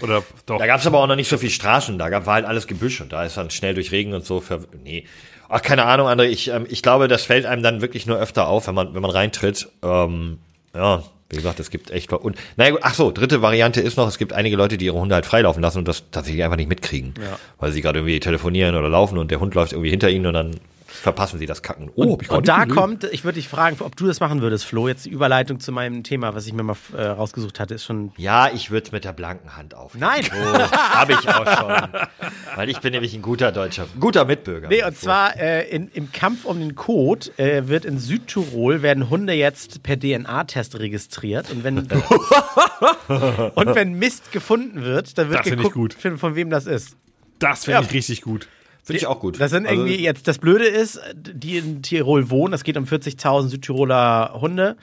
Oder doch? Da gab es aber auch noch nicht so viel Straßen, da gab, war halt alles Gebüsch und da ist dann schnell durch Regen und so. Ver nee. Ach, keine Ahnung, André, ich, ähm, ich glaube, das fällt einem dann wirklich nur öfter auf, wenn man, wenn man reintritt. Ähm, ja, wie gesagt, es gibt echt. Und naja, ach so, dritte Variante ist noch, es gibt einige Leute, die ihre Hunde halt freilaufen lassen und das tatsächlich einfach nicht mitkriegen. Weil sie gerade irgendwie telefonieren oder laufen und der Hund läuft irgendwie hinter ihnen und dann verpassen sie das Kacken. Oh, hab ich gar und nicht da gesehen. kommt, ich würde dich fragen, ob du das machen würdest, Flo. Jetzt die Überleitung zu meinem Thema, was ich mir mal äh, rausgesucht hatte, ist schon. Ja, ich würde es mit der blanken Hand auf. Nein! Oh, habe ich auch schon. Weil ich bin nämlich ein guter Deutscher, guter Mitbürger. Nee, und zwar äh, in, im Kampf um den Code äh, wird in Südtirol werden Hunde jetzt per DNA-Test registriert und wenn und wenn Mist gefunden wird, dann wird Das geguckt, gut. Von, von wem das ist. das finde Ja. ich richtig gut. Finde ich auch gut. Das sind Also- irgendwie jetzt das Blöde ist, die in Tirol wohnen, es geht um 40.000 Südtiroler Hunde.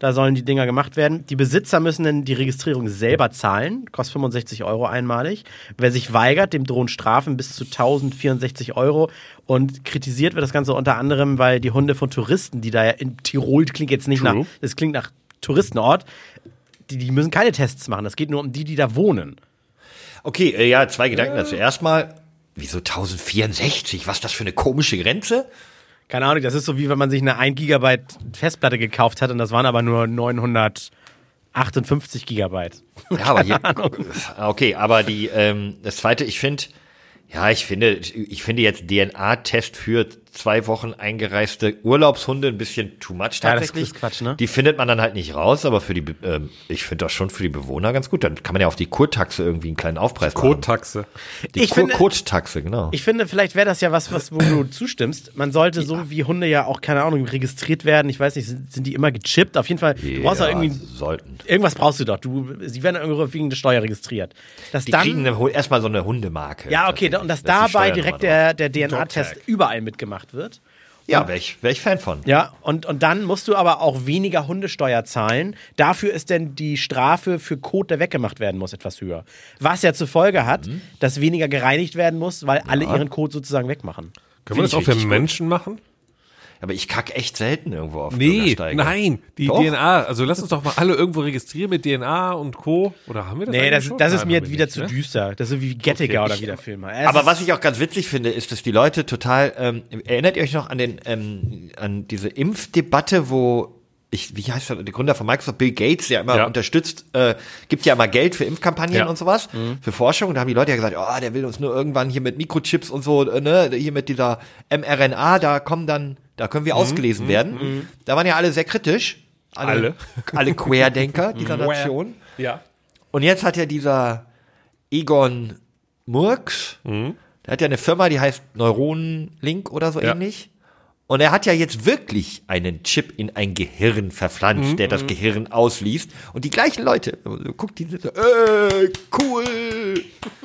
Da sollen die Dinger gemacht werden. Die Besitzer müssen dann die Registrierung selber zahlen. Kostet 65 Euro einmalig. Wer sich weigert, dem drohen Strafen bis zu 1064 Euro. Und kritisiert wird das Ganze unter anderem, weil die Hunde von Touristen, die da ja in Tirol klingt jetzt nicht True. nach, das klingt nach Touristenort, die, die müssen keine Tests machen. Das geht nur um die, die da wohnen. Okay, äh, ja, zwei Gedanken dazu. Erstmal, wieso 1064? Was ist das für eine komische Grenze? Keine Ahnung, das ist so wie wenn man sich eine 1 Gigabyte Festplatte gekauft hat und das waren aber nur 958 Gigabyte. Ja, aber hier, okay, aber die, ähm, das zweite, ich finde, ja, ich finde, ich finde jetzt DNA-Test für zwei Wochen eingereiste Urlaubshunde ein bisschen too much Ja, das tatsächlich. ist Quatsch, ne? Die findet man dann halt nicht raus, aber für die, ähm, ich finde das schon für die Bewohner ganz gut. Dann kann man ja auf die Kurtaxe irgendwie einen kleinen Aufpreis machen. Kottaxe. Die Ich finde- Kurtaxe, genau. Ich finde, vielleicht wäre das ja was, was, wo du zustimmst. Man sollte so wie Hunde ja auch, keine Ahnung, registriert werden. Ich weiß nicht, sind, sind die immer gechippt? Auf jeden Fall, du brauchst ja Ja, irgendwie, sollten. irgendwas brauchst du doch. Du, sie werden irgendwie wegen der Steuer registriert. Dass Die dann, kriegen erstmal so eine Hundemarke. ja, okay, und dass Das dabei direkt der, der DNA-Test überall mitgemacht wird. Ja, wäre ich, wär ich Fan von. Ja, und, und dann musst du aber auch weniger Hundesteuer zahlen. Dafür ist denn die Strafe für Kot, der weggemacht werden muss, etwas höher. Was ja zur Folge hat, Mhm. dass weniger gereinigt werden muss, weil alle ihren Kot sozusagen wegmachen. Können wir das auch für richtig gut. Menschen machen? Aber ich kack echt selten irgendwo auf Nee, Bürgersteige. nein, die Doch. DNA. Also lass uns doch mal alle irgendwo registrieren mit DNA und Co. Oder haben wir das Nee, das, schon? das ist Nein, mir wieder nicht, zu ne? düster. Das ist so wie Gettiger oder wie der Film. Es Aber was ich auch ganz witzig finde, ist, dass die Leute total, ähm, erinnert ihr euch noch an den, ähm, an diese Impfdebatte, wo ich, wie heißt der, der Gründer von Microsoft, Bill Gates, der immer Ja. unterstützt, äh, gibt ja immer Geld für Impfkampagnen Ja. und sowas, für Forschung. Und da haben die Leute ja gesagt, oh, der will uns nur irgendwann hier mit Mikrochips und so, äh, ne, hier mit dieser mRNA, da kommen dann, da können wir ausgelesen werden. Da waren ja alle sehr kritisch. Alle. Alle Querdenker dieser Nation. Ja. Und jetzt hat ja dieser Egon Murks, Mhm. der hat ja eine Firma, die heißt Neuronenlink oder so Ja. ähnlich. Und er hat ja jetzt wirklich einen Chip in ein Gehirn verpflanzt, Mhm. der das Gehirn ausliest. Und die gleichen Leute, guckt die so, äh, cool.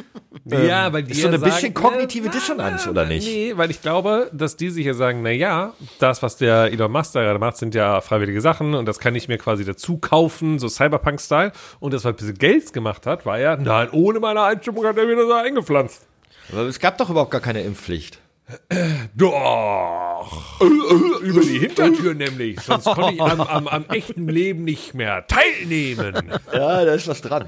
ja, weil die ist so eine bisschen sagen, kognitive äh, Dissonanz, oder nicht? Nee, weil ich glaube, dass die sich ja sagen, na ja, das, was der Elon Musk da gerade macht, sind ja freiwillige Sachen und das kann ich mir quasi dazu kaufen, so Cyberpunk-Style. Und das, was Bill Gates gemacht hat, war ja, nein, ohne meine Einstimmung hat er mir das eingepflanzt. Aber es gab doch überhaupt gar keine Impfpflicht. Doch. Über die Hintertür nämlich. Sonst konnte ich am, am, am echten Leben nicht mehr teilnehmen. Ja, da ist was dran.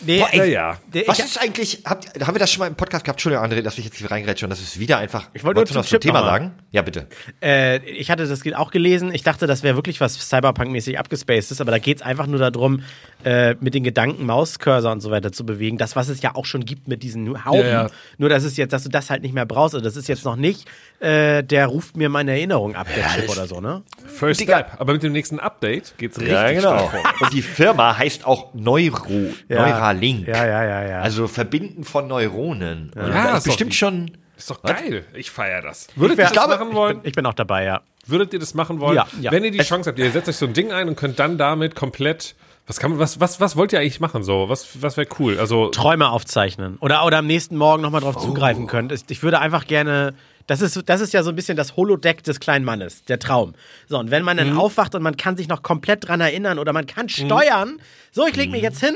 nee, Boah, ey, Ja, ja. Was ist eigentlich, habt, haben wir das schon mal im Podcast gehabt? Entschuldigung, André, dass ich jetzt hier reingrätsche und das ist wieder einfach. Ich wollte nur noch zum zum Thema sagen. Ja, bitte. äh, ich hatte das auch gelesen. Ich dachte, das wäre wirklich was Cyberpunk-mäßig abgespaced ist, aber da geht es einfach nur darum, äh, mit den Gedanken Mauscursor und so weiter zu bewegen. Das, was es ja auch schon gibt mit diesen Hauben. Ja, ja. Nur, dass es jetzt, dass du das halt nicht mehr brauchst. Also das ist jetzt noch nicht, äh, der ruft mir meine Erinnerung ab, der Chip oder so, ne? First Digga. Step. Aber mit dem nächsten Update geht's richtig Ja, genau. Und die Firma heißt auch Neuro, Neuralink. Ja, ja, ja, ja. Also Verbinden von Neuronen. Ja, da ist bestimmt schon. Ist doch geil. Ich feiere das. Würdet wär- ihr das glaube, machen ich, wollen? bin, ich bin auch dabei, ja. Würdet ihr das machen wollen? Ja, ja. Wenn ihr die Chance habt, ihr setzt euch so ein Ding ein und könnt dann damit komplett. Was kann man, was, was, was wollt ihr eigentlich machen so? Was, was wäre cool? Also, Träume aufzeichnen. Oder, oder am nächsten Morgen nochmal drauf Oh. zugreifen könnt. Ich- würde einfach gerne. Das ist, das ist ja so ein bisschen das Holodeck des kleinen Mannes, der Traum. So, und wenn man dann Mhm. aufwacht und man kann sich noch komplett dran erinnern oder man kann steuern, so, ich Mhm. leg mich jetzt hin,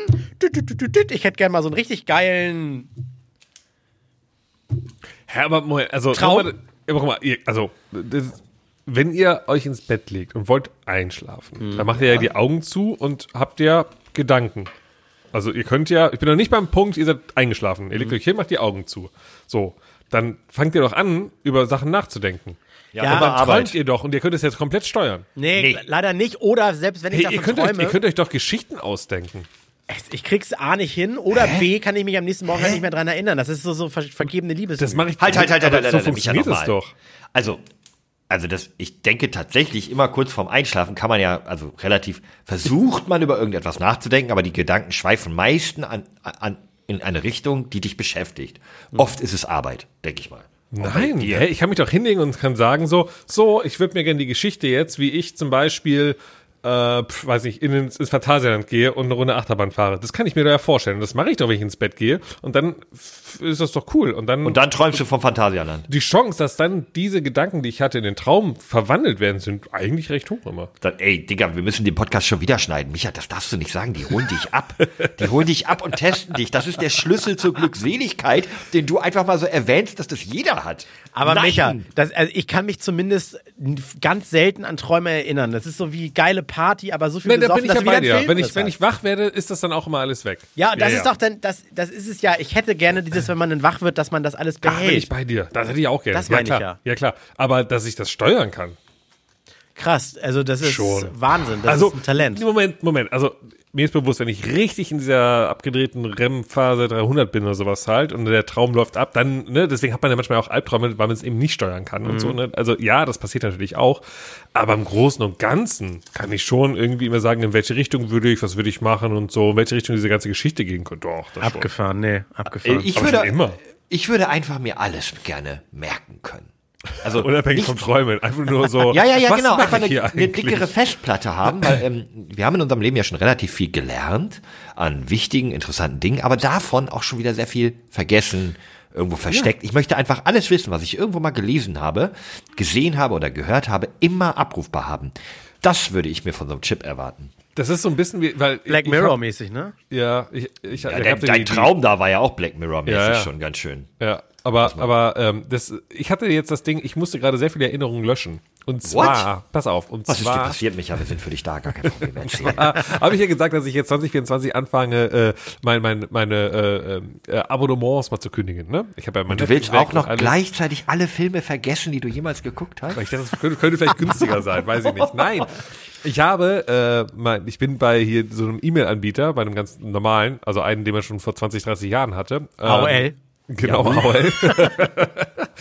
ich hätte gerne mal so einen richtig geilen. hä, aber also, Traum? mal, also, das, wenn ihr euch ins Bett legt und wollt einschlafen, dann macht ihr ja die Augen zu und habt ja Gedanken. Also ihr könnt ja, ich bin noch nicht beim Punkt, ihr seid eingeschlafen. Ihr legt euch hin, macht die Augen zu. So, dann fangt ihr doch an, über Sachen nachzudenken. Ja, und aber dann träumt ihr doch und ihr könnt es jetzt komplett steuern. Nee, Nee. leider nicht. Oder selbst wenn ich Hey, davon ihr, könnt euch, träume, ihr könnt euch doch Geschichten ausdenken. ich krieg's A nicht hin oder B kann ich mich am nächsten Morgen halt nicht mehr dran erinnern. Das ist so, so ver vergebene Liebes. Das mache ich Halt, halt, halt, halt, aber halt, so halt, funktioniert es nochmal. doch. Also, also das, ich denke tatsächlich, immer kurz vorm Einschlafen kann man ja, also relativ, versucht man über irgendetwas nachzudenken, aber die Gedanken schweifen meisten an, an, in eine Richtung, die dich beschäftigt. Oft ist es Arbeit, denke ich mal. Nein, ich kann mich doch hinlegen und kann sagen so, so, ich würde mir gerne die Geschichte jetzt, wie ich zum Beispiel, äh, pf, weiß nicht, in, ins, ins Phantasialand gehe und eine Runde Achterbahn fahre. Das kann ich mir doch ja vorstellen. Das mache ich doch, wenn ich ins Bett gehe. Und dann ist das doch cool. Und dann, Und dann träumst du vom Phantasialand. die Chance, dass dann diese Gedanken, die ich hatte, in den Traum verwandelt werden, sind eigentlich recht hoch immer. Dann, ey, Digga, wir müssen den Podcast schon wieder schneiden. Micha, das darfst du nicht sagen. Die holen dich ab. Die holen dich ab und testen dich. Das ist der Schlüssel zur Glückseligkeit, den du einfach mal so erwähnst, dass das jeder hat. Aber Nein. Micha, das, also ich kann mich zumindest ganz selten an Träume erinnern. Das ist so wie geile Party, aber so viel da besoffen, bin ich ja bei dir. Wenn ich, wenn ich wach werde, ist das dann auch immer alles weg. Ja, das ist doch dann, das, das ist es ja. Ich hätte gerne dieses, wenn man dann wach wird, dass man das alles Ach, bin ich behält. bei dir. Das hätte ich auch gerne. Das meine ich klar. ja. Ja, klar. Aber dass ich das steuern kann. Krass, also das ist Schon. Wahnsinn. Das also, ist ein Talent. Moment, Moment. Also, mir ist bewusst, wenn ich richtig in dieser abgedrehten REM-Phase 300 bin oder sowas halt und der Traum läuft ab, dann, ne, deswegen hat man ja manchmal auch Albträume, weil man es eben nicht steuern kann und so, ne? Also ja, das passiert natürlich auch, aber im Großen und Ganzen kann ich schon irgendwie immer sagen, in welche Richtung würde ich, was würde ich machen und so, in welche Richtung diese ganze Geschichte gehen könnte. Doch, das schon. Abgefahren, nee, abgefahren. Ich Aber würde, schon immer. ich würde einfach mir alles gerne merken können. Also Unabhängig nicht- vom Träumen, einfach nur so. Ja, ja, ja, was genau. Einfach eine, eine dickere Festplatte haben, weil ähm, wir haben in unserem Leben ja schon relativ viel gelernt an wichtigen, interessanten Dingen, aber davon auch schon wieder sehr viel vergessen, irgendwo versteckt. Ich möchte einfach alles wissen, was ich irgendwo mal gelesen habe, gesehen habe oder gehört habe, immer abrufbar haben. Das würde ich mir von so einem Chip erwarten. Das ist so ein bisschen wie, weil Black Mirror mäßig, ne? Ja, ich, ich, Ja, ich dein, dein Traum da war ja auch Black Mirror-mäßig Ja, ja. schon ganz schön. Ja, aber, aber ähm, das, ich hatte jetzt das Ding, ich musste gerade sehr viele Erinnerungen löschen. Und zwar, pass auf, und Was ist dir zwar passiert, Micha? Wir sind für dich da, gar kein Problem. Habe ich ja gesagt, dass ich jetzt 2024 anfange, äh, mein, mein, meine äh, äh, Abonnements mal zu kündigen. Ne? Ich habe ja mein Du willst Netflix auch noch und alles. gleichzeitig alle Filme vergessen, die du jemals geguckt hast? Ich dachte, das könnte, könnte vielleicht günstiger sein, weiß ich nicht. Nein, ich habe, äh, mein, ich bin bei hier so einem E-Mail-Anbieter, bei einem ganz normalen, also einen, den man schon vor 20, 30 Jahren hatte. Ähm, AOL. Genau, AOL.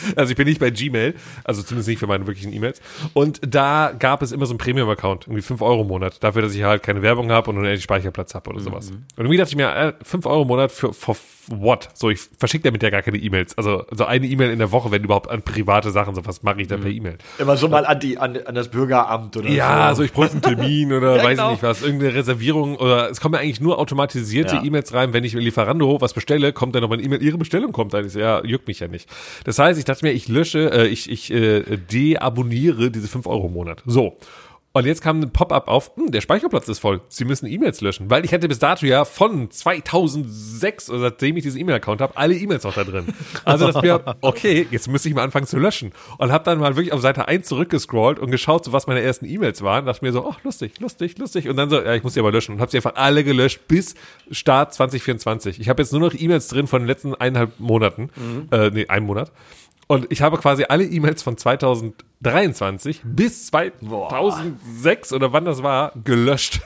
also ich bin nicht bei Gmail, also zumindest nicht für meine wirklichen E-Mails. Und da gab es immer so einen Premium-Account, irgendwie 5 Euro im Monat, dafür, dass ich halt keine Werbung habe und unendlich Speicherplatz habe oder sowas. Und irgendwie dachte ich mir, äh, 5 Euro im Monat für for what? So, ich verschicke damit ja gar keine E-Mails. Also so eine E-Mail in der Woche, wenn überhaupt an private Sachen, so was mache ich da per E-Mail. Immer so mal an, die, an, an das Bürgeramt oder Ja, also ich bräuchte einen Termin oder Ja, weiß genau. ich nicht was, irgendeine Reservierung oder es kommen ja eigentlich nur automatisierte Ja. E-Mails rein, wenn ich mit Lieferando was bestelle, kommt dann noch eine E-Mail, ihre Bestellung kommt dann. Ich so, ja, juckt mich ja nicht. Das heißt, ich dachte mir, ich lösche, äh, ich, ich äh, deabonniere diese 5 Euro im Monat. So. Und jetzt kam ein Pop-up auf, hm, der Speicherplatz ist voll. Sie müssen E-Mails löschen. Weil ich hatte bis dato ja von 2006, oder seitdem ich diesen E-Mail-Account habe, alle E-Mails noch da drin. Also das mir, okay, jetzt müsste ich mal anfangen zu löschen. Und habe dann mal wirklich auf Seite 1 zurückgescrollt und geschaut, so was meine ersten E-Mails waren. Dachte mir so, ach, lustig, lustig, lustig. Und dann so, ja, ich muss die aber löschen. Und habe sie einfach alle gelöscht bis Start 2024. Ich habe jetzt nur noch E-Mails drin von den letzten eineinhalb Monaten. Äh, nee, einem Monat. Und ich habe quasi alle E-Mails von 2023 bis 2006 oder wann das war, gelöscht.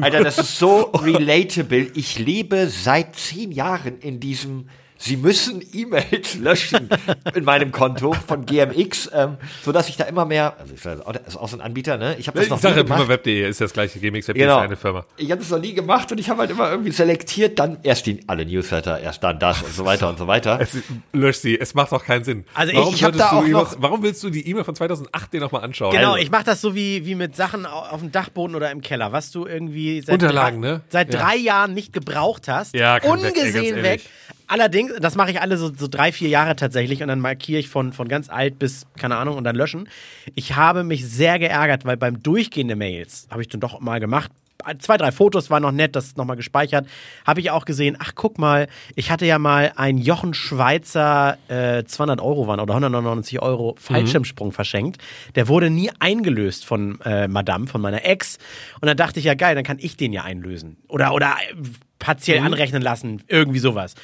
Alter, das ist so relatable. Ich lebe seit zehn Jahren in diesem Sie müssen E-Mails löschen in meinem Konto von GMX, ähm, so dass ich da immer mehr, also ich das ist auch so ein Anbieter, ne? Ich habe das Ich noch nie sage gemacht. immer web.de ist das gleiche, GMX.web Genau. ist eine Firma. Ich habe das noch nie gemacht und ich habe halt immer irgendwie selektiert, dann erst die alle Newsletter, erst dann das und so weiter und so weiter. Es, lösch sie, es macht doch keinen Sinn. Also warum ich hab solltest da du auch noch- warum willst du die E-Mail von 2008 dir nochmal anschauen? Genau, Also, ich mache das so wie, wie mit Sachen au- auf dem Dachboden oder im Keller, was du irgendwie seit, Unterlagen, drei, ne? seit Ja. drei Jahren nicht gebraucht hast. Ja, kann weg, ey, ungesehen weg. Allerdings, das mache ich alle so, so drei, vier Jahre tatsächlich und dann markiere ich von, von ganz alt bis, keine Ahnung, und dann löschen. Ich habe mich sehr geärgert, weil beim Durchgehen der Mails, habe ich dann doch mal gemacht, zwei, drei Fotos waren noch nett, das ist nochmal gespeichert, habe ich auch gesehen, ach guck mal, ich hatte ja mal ein Jochen Schweizer äh, 200 Euro waren oder 199 Euro Fallschirmsprung verschenkt. Der wurde nie eingelöst von äh, Madame, von meiner Ex. Und dann dachte ich, ja geil, dann kann ich den ja einlösen. Oder, oder äh, partiell anrechnen lassen, irgendwie sowas.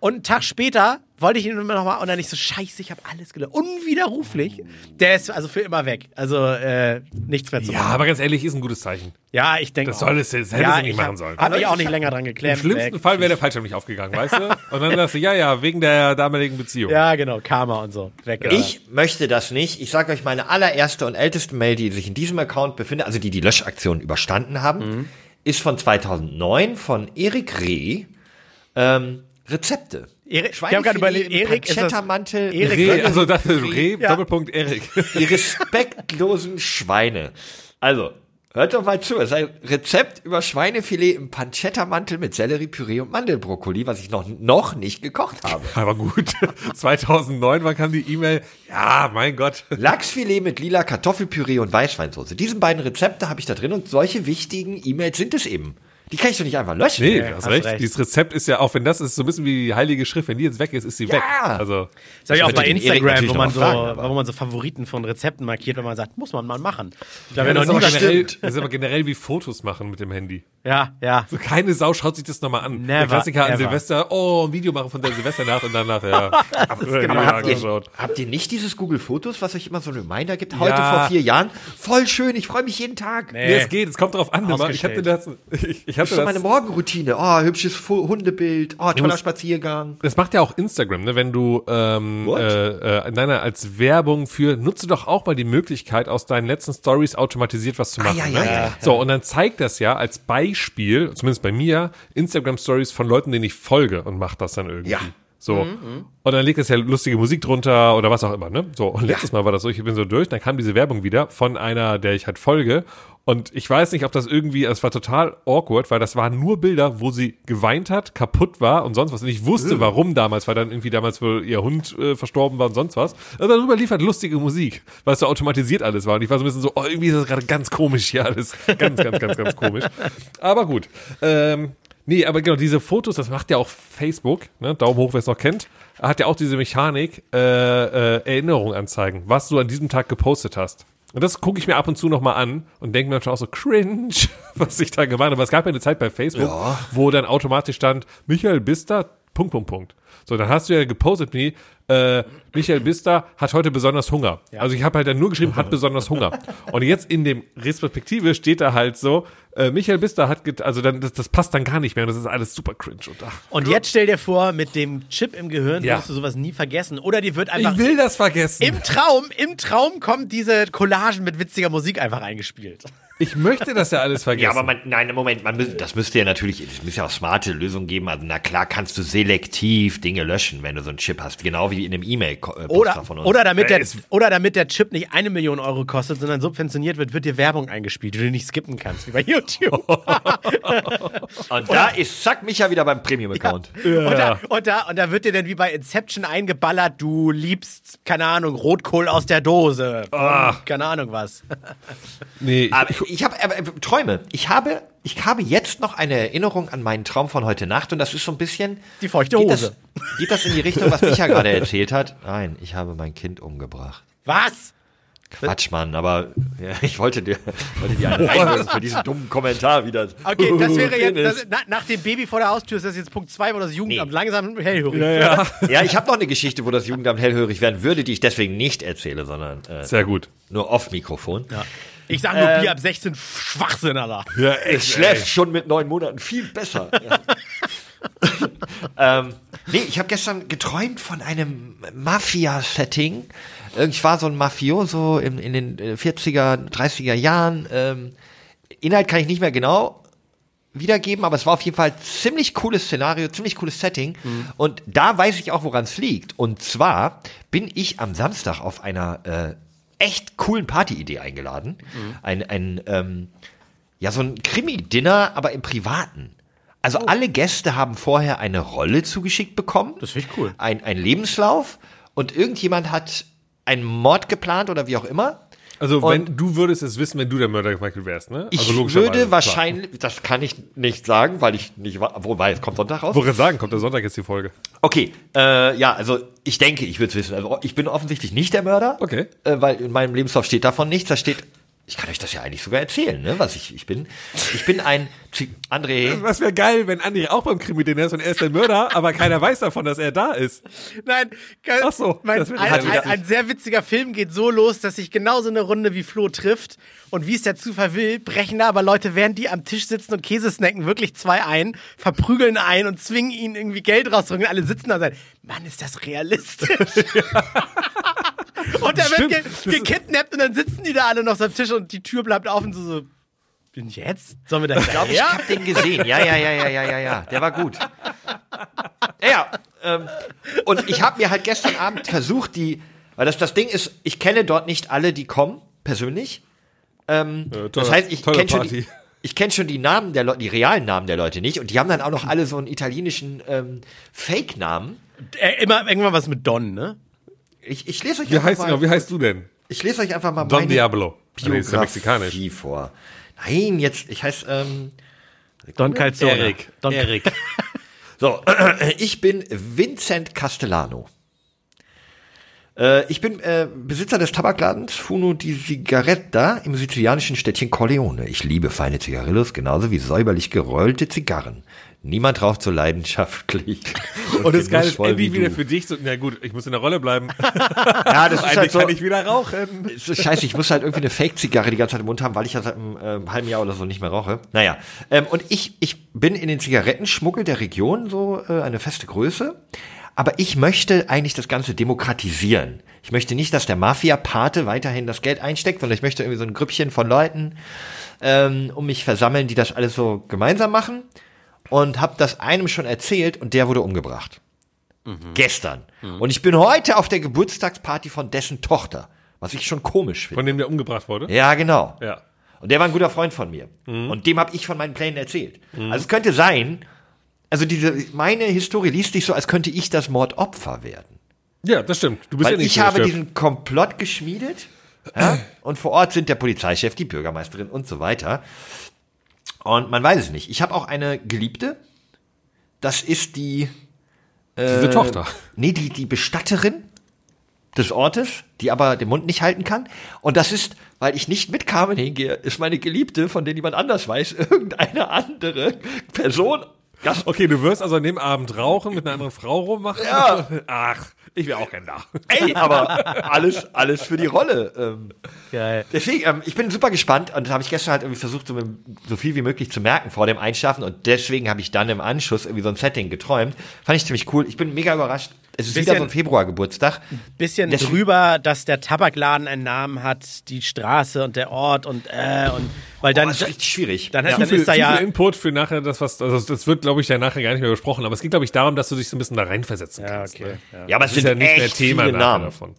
Und einen Tag später wollte ich ihn immer noch mal und dann nicht so, scheiße, ich habe alles gelöst. Unwiderruflich. Der ist also für immer weg. Also äh, nichts mehr zu ja, machen. aber ganz ehrlich, ist ein gutes Zeichen. Ja, ich denke Das soll es- das hätte sie nicht ich machen hab, sollen. Habe ich auch nicht länger dran Im geklemmt. schlimmsten weg. Fall wäre der Fallschirm nicht aufgegangen, weißt du? Und dann dachte ich, ja, ja, wegen der damaligen Beziehung. Ja, genau, Karma und so. Weg. Ich möchte das nicht. Ich sage euch meine allererste und älteste Mail, die sich in diesem Account befindet, also die die Löschaktion überstanden haben, ist von 2009 von Erik Reh. Ähm, Rezepte. Erik- ich hab gerade überlegt, Erik, ist das- Mantel, Erik Reh, also das ist Reh, Ja. Doppelpunkt Erik. die respektlosen Schweine. Also, hört doch mal zu. Es ist ein Rezept über Schweinefilet im Pancetta-Mantel mit Selleriepüree und Mandelbrokkoli, was ich noch, noch nicht gekocht habe. Aber gut, 2009, wann kam die E-Mail? Ja, mein Gott. Lachsfilet mit lila Kartoffelpüree und Weißweinsauce. Diesen beiden Rezepte habe ich da drin und solche wichtigen E-Mails sind es eben. Die kann ich doch nicht einfach löschen. Nee, Ja, du hast hast recht. recht. Dieses Rezept ist ja, auch wenn das ist so ein bisschen wie die heilige Schrift, wenn die jetzt weg ist, ist sie weg. Also, Das habe ich auch bei Instagram, wo man, so, fragen, wo man so Favoriten von Rezepten markiert, wenn man sagt, muss man mal machen. Ich ja, glaube, das, ist noch was generell, das ist aber generell wie Fotos machen mit dem Handy. Ja, ja. So keine Sau schaut sich das nochmal an. der Never, Klassiker an ever. Silvester, oh, ein Video machen von der Silvesternacht und danach, ja. Aber Aber habt ihr, habt ihr nicht dieses Google Fotos, was euch immer so ein Reminder gibt? Heute Ja. vor vier Jahren. Voll schön, ich freue mich jeden Tag. Nee, es geht, es kommt drauf an. Ich hatte das, ich, ich Das hatte ist so meine das, Morgenroutine. Oh, hübsches Hundebild. Oh, toller musst- Spaziergang. das macht ja auch Instagram, ne? wenn du ähm, What? äh, äh, nein, nein, als Werbung für, nutze doch auch mal die Möglichkeit, aus deinen letzten Stories automatisiert was zu machen. Ah, ja, ja, ne? ja, ja. So, und dann zeigt das ja als Beispiel, zumindest bei mir, Instagram-Stories von Leuten, denen ich folge und macht das dann irgendwie. Ja. So. Und dann legt es ja lustige Musik drunter oder was auch immer, ne? So. Und letztes Mal war das so, ich bin so durch, dann kam diese Werbung wieder von einer, der ich halt folge. Und ich weiß nicht, ob das irgendwie, es war total awkward, weil das waren nur Bilder, wo sie geweint hat, kaputt war und sonst was. Und ich wusste, warum damals, weil dann irgendwie damals wohl ihr Hund äh, verstorben war und sonst was. Und darüber lief halt lustige Musik, weil es so automatisiert alles war. Und ich war so ein bisschen so, oh, irgendwie ist das gerade ganz komisch hier alles. Ganz, ganz, ganz, ganz komisch. Aber gut. Ähm, Nee, aber genau, diese Fotos, das macht ja auch Facebook, ne? Daumen hoch, wer es noch kennt, hat ja auch diese Mechanik, äh, äh, Erinnerung anzeigen, was du an diesem Tag gepostet hast. Und das gucke ich mir ab und zu nochmal an und denke mir manchmal auch so, cringe, was ich da gemacht habe. Aber es gab ja eine Zeit bei Facebook, Ja. wo dann automatisch stand, Michael Bister, Punkt, Punkt, Punkt. So, dann hast du ja gepostet, wie, äh, Michael Bister hat heute besonders Hunger. Also ich habe halt dann nur geschrieben, hat besonders Hunger. Und jetzt in dem Respektive steht da halt so, äh, Michael Bister hat, get also dann, das, das passt dann gar nicht mehr und das ist alles super cringe. Und, ach, Und jetzt stell dir vor, mit dem Chip im Gehirn Ja. wirst du sowas nie vergessen. Oder die wird einfach ich will das vergessen. im Traum, im Traum kommt diese Collagen mit witziger Musik einfach eingespielt. Ich möchte das ja alles vergessen. Ja, aber man, nein, Moment, man das müsste ja natürlich, es müsste ja auch smarte Lösungen geben. Also, na klar, kannst du selektiv Dinge löschen, wenn du so einen Chip hast. Genau wie in einem E-Mail-Poster Oder, von uns. oder, damit der, oder damit der Chip nicht eine Million Euro kostet, sondern subventioniert wird, wird dir Werbung eingespielt, die du nicht skippen kannst, wie bei YouTube. Und da ist zack Micha wieder beim Premium-Account. Und, da, und, da, und da wird dir dann wie bei Inception eingeballert, du liebst, keine Ahnung, Rotkohl aus der Dose. Von, Keine Ahnung was. nee, ich, Aber ich habe äh, Träume. Ich habe, ich habe jetzt noch eine Erinnerung an meinen Traum von heute Nacht und das ist so ein bisschen. Die feuchte geht Hose. Das, geht das in die Richtung, was Micha gerade erzählt hat? Nein, ich habe mein Kind umgebracht. Was? Quatsch, Mann, aber ja, ich wollte dir, wollte dir einen reinwürgen für diesen dummen Kommentar wieder. Okay, das wäre jetzt, das, na, nach dem Baby vor der Haustür ist das jetzt Punkt 2, wo das Jugendamt langsam hellhörig ja, wird. ja. Ja, ich habe noch eine Geschichte, wo das Jugendamt hellhörig werden würde, die ich deswegen nicht erzähle, sondern äh, Sehr gut. nur off Mikrofon. Ich sag nur Bier ab 16 Schwachsinn, Alter. Ja, Es schläft schon mit neun Monaten viel besser. Ja. ähm, nee, ich habe gestern geträumt von einem Mafia-Setting. Ich war so ein Mafioso in, in den äh, 40er, 30er Jahren. Ähm, Inhalt kann ich nicht mehr genau wiedergeben, aber es war auf jeden Fall ein ziemlich cooles Szenario, ziemlich cooles Setting. Und da weiß ich auch, woran es liegt. Und zwar bin ich am Samstag auf einer äh, echt coolen Partyidee eingeladen. Ein, ein ähm, ja, so ein Krimi-Dinner, aber im Privaten. Also alle Gäste haben vorher eine Rolle zugeschickt bekommen. Das finde ich cool. Ein, ein Lebenslauf. Und irgendjemand hat einen Mord geplant oder wie auch immer. Also, Und- wenn du würdest es wissen, wenn du der Mörder Michael wärst, ne? Ich also logischerweise, würde klar. wahrscheinlich, das kann ich nicht sagen, weil ich nicht, wobei, es kommt Sonntag raus. Wollte sagen, kommt der Sonntag jetzt die Folge. Okay, äh, ja, also ich denke, ich würde es wissen. Also ich bin offensichtlich nicht der Mörder. Okay. Äh, weil in meinem Lebenslauf steht davon nichts. Da steht, ich kann euch das ja eigentlich sogar erzählen, ne, was ich, ich bin. Ich bin ein, André, Was wäre geil, wenn Andi auch beim Krimi-Dinner ist und er ist der Mörder, aber keiner weiß davon, dass er da ist. Nein, geil. Ach so, mein, das ein, wird ein, ein, sehr witziger Film geht so los, dass sich genauso eine Runde wie Flo trifft. Und wie es der Zufall will, brechen da aber Leute, während die am Tisch sitzen und Käse snacken, wirklich zwei ein, verprügeln einen und zwingen ihnen irgendwie Geld rauszudrücken. Alle sitzen da und sagen, Mann, ist das realistisch? und er wird das ge gekidnappt und dann sitzen die da alle noch so am Tisch und die Tür bleibt auf und so, so bin ich jetzt? Sollen wir da ich glaube, ich habe den gesehen. Ja, ja, ja, ja, ja, ja, ja. Der war gut. Ja, ähm, und ich habe mir halt gestern Abend versucht, die, weil das das Ding ist, ich kenne dort nicht alle, die kommen, persönlich. Ähm, Ja, das tolle- heißt, ich kenne schon, die- ich kenn schon die Namen der Leute, die realen Namen der Leute nicht. Und die haben dann auch noch alle so einen italienischen ähm, Fake-Namen. Äh, immer irgendwann was mit Don, ne? Ich, ich lese euch Wie einfach heißt, mal, genau, wie heißt du denn? ich lese euch einfach mal Don meine Diablo. Nee, ist ja mexikanisch. Biografie vor. Nein, jetzt, ich heiße, ähm, Don Calzone. Erik. Don Erik. So, ich bin Vincent Castellano. Äh, ich bin äh, Besitzer des Tabakladens Funo di Sigaretta im sizilianischen Städtchen Corleone. Ich liebe feine Zigarillos genauso wie säuberlich gerollte Zigarren. Niemand raucht so leidenschaftlich. Und das Geile ist endlich wie wieder für dich so, na gut, ich muss in der Rolle bleiben. Ja, das ist Eigentlich halt so. kann ich wieder rauchen. Scheiße, ich muss halt irgendwie eine Fake-Zigarre die ganze Zeit im Mund haben, weil ich ja seit einem ähm, halben Jahr oder so nicht mehr rauche. Naja, ähm, und ich, ich bin in den Zigarettenschmuggel der Region so äh, eine feste Größe. Aber ich möchte eigentlich das Ganze demokratisieren. Ich möchte nicht, dass der Mafia-Pate weiterhin das Geld einsteckt, sondern ich möchte irgendwie so ein Grüppchen von Leuten ähm, um mich versammeln, die das alles so gemeinsam machen. Und habe das einem schon erzählt und der wurde umgebracht. Gestern. Und ich bin heute auf der Geburtstagsparty von dessen Tochter. Was ich schon komisch finde. Von dem der umgebracht wurde? Ja, genau. Ja. Und der war ein guter Freund von mir. Und dem habe ich von meinen Plänen erzählt. Also es könnte sein, also diese, meine Historie liest sich so, als könnte ich das Mordopfer werden. Ja, das stimmt. Du bist Weil ja nicht ich habe diesen Komplott geschmiedet. Ja? Und vor Ort sind der Polizeichef, die Bürgermeisterin und so weiter. Und man weiß es nicht. Ich habe auch eine Geliebte. Das ist die Diese Tochter. Nee, die, die Bestatterin des Ortes, die aber den Mund nicht halten kann. Und das ist, weil ich nicht mit Carmen hingehe, ist meine Geliebte, von der niemand anders weiß, irgendeine andere Person. Okay, du wirst also an dem Abend rauchen, mit einer anderen Frau rummachen? Ja. Ach, ich wäre auch gern da. Ey, aber alles, alles für die Rolle. Ähm, Geil. deswegen, ähm, ich bin super gespannt und das habe ich gestern halt irgendwie versucht, so, so viel wie möglich zu merken vor dem Einschlafen und deswegen habe ich dann im Anschluss irgendwie so ein Setting geträumt. Fand ich ziemlich cool. Ich bin mega überrascht. Es ist wieder Bisschen- so ein Februargeburtstag. Bisschen Deswegen- drüber, dass der Tabakladen einen Namen hat, die Straße und der Ort und äh und weil dann Oh, das ist richtig schwierig. dann, Ja. dann viel, ist da ja viel Input für nachher das, was, also das wird, glaube ich, ja nachher gar nicht mehr besprochen, aber es geht, glaube ich, darum, dass du dich so ein bisschen da reinversetzen ja, kannst. okay. Ne? Ja. Ja, aber es sind ja nicht mehr echt Thema viele nachher Namen. davon.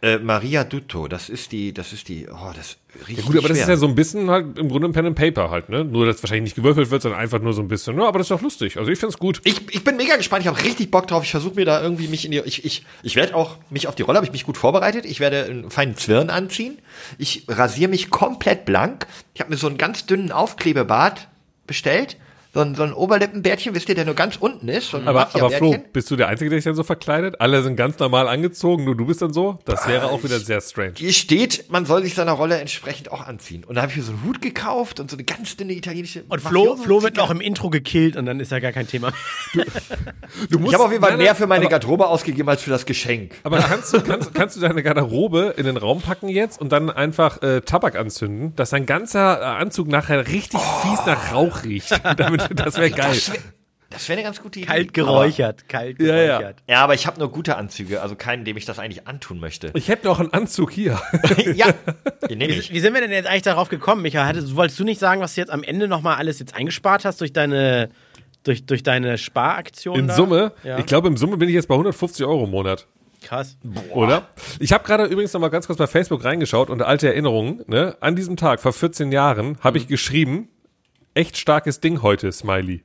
Äh, Maria Dutto, das ist die, das ist die, oh, das riecht Ja, gut, aber das schwer. ist ja so ein bisschen halt im Grunde ein Pen and Paper halt, ne? Nur, dass wahrscheinlich nicht gewürfelt wird, sondern einfach nur so ein bisschen, ja, aber das ist doch lustig. Also ich find's gut. ich, ich bin mega gespannt, ich habe richtig Bock drauf. Ich versuche mir da irgendwie mich in die, ich, ich, ich werde auch mich auf die Rolle, habe ich mich gut vorbereitet. Ich werde einen feinen Zwirn anziehen. Ich rasiere mich komplett blank. Ich habe mir so einen ganz dünnen Aufklebebart bestellt. So ein, so ein Oberlippenbärtchen, wisst ihr, der nur ganz unten ist. So Aber, aber Flo, bist du der Einzige, der sich dann so verkleidet? Alle sind ganz normal angezogen, nur du bist dann so? Das wäre auch wieder sehr strange. Hier steht, man soll sich seiner Rolle entsprechend auch anziehen. Und da habe ich mir so einen Hut gekauft und so eine ganz dünne italienische. und Flo, Flo wird noch im Intro gekillt und dann ist ja gar kein Thema. Du musst, Ich habe auf jeden Fall mehr für meine aber, Garderobe ausgegeben als für das Geschenk. aber kannst du, kannst, kannst du deine Garderobe in den Raum packen jetzt und dann einfach äh, Tabak anzünden, dass dein ganzer äh, Anzug nachher richtig fies nach Rauch riecht? Damit, das wäre geil. Das wäre das eine ganz gute Idee. Kalt geräuchert, kalt Ja, ja. geräuchert. Aber, ja, aber ich habe nur gute Anzüge, also keinen, dem ich das eigentlich antun möchte. Ich hätte noch einen Anzug hier. ja, den nehme ich. Wie sind wir denn jetzt eigentlich darauf gekommen, Micha? Hattest, wolltest du nicht sagen, was du jetzt am Ende nochmal alles jetzt eingespart hast durch deine, durch, durch deine Sparaktion? In da? Summe, Ja. ich glaube, im Summe bin ich jetzt bei 150 Euro im Monat. Krass. Oder? Ich habe gerade übrigens noch mal ganz kurz bei Facebook reingeschaut und alte Erinnerungen. Ne? An diesem Tag vor 14 Jahren habe ich geschrieben, echt starkes Ding heute, Smiley.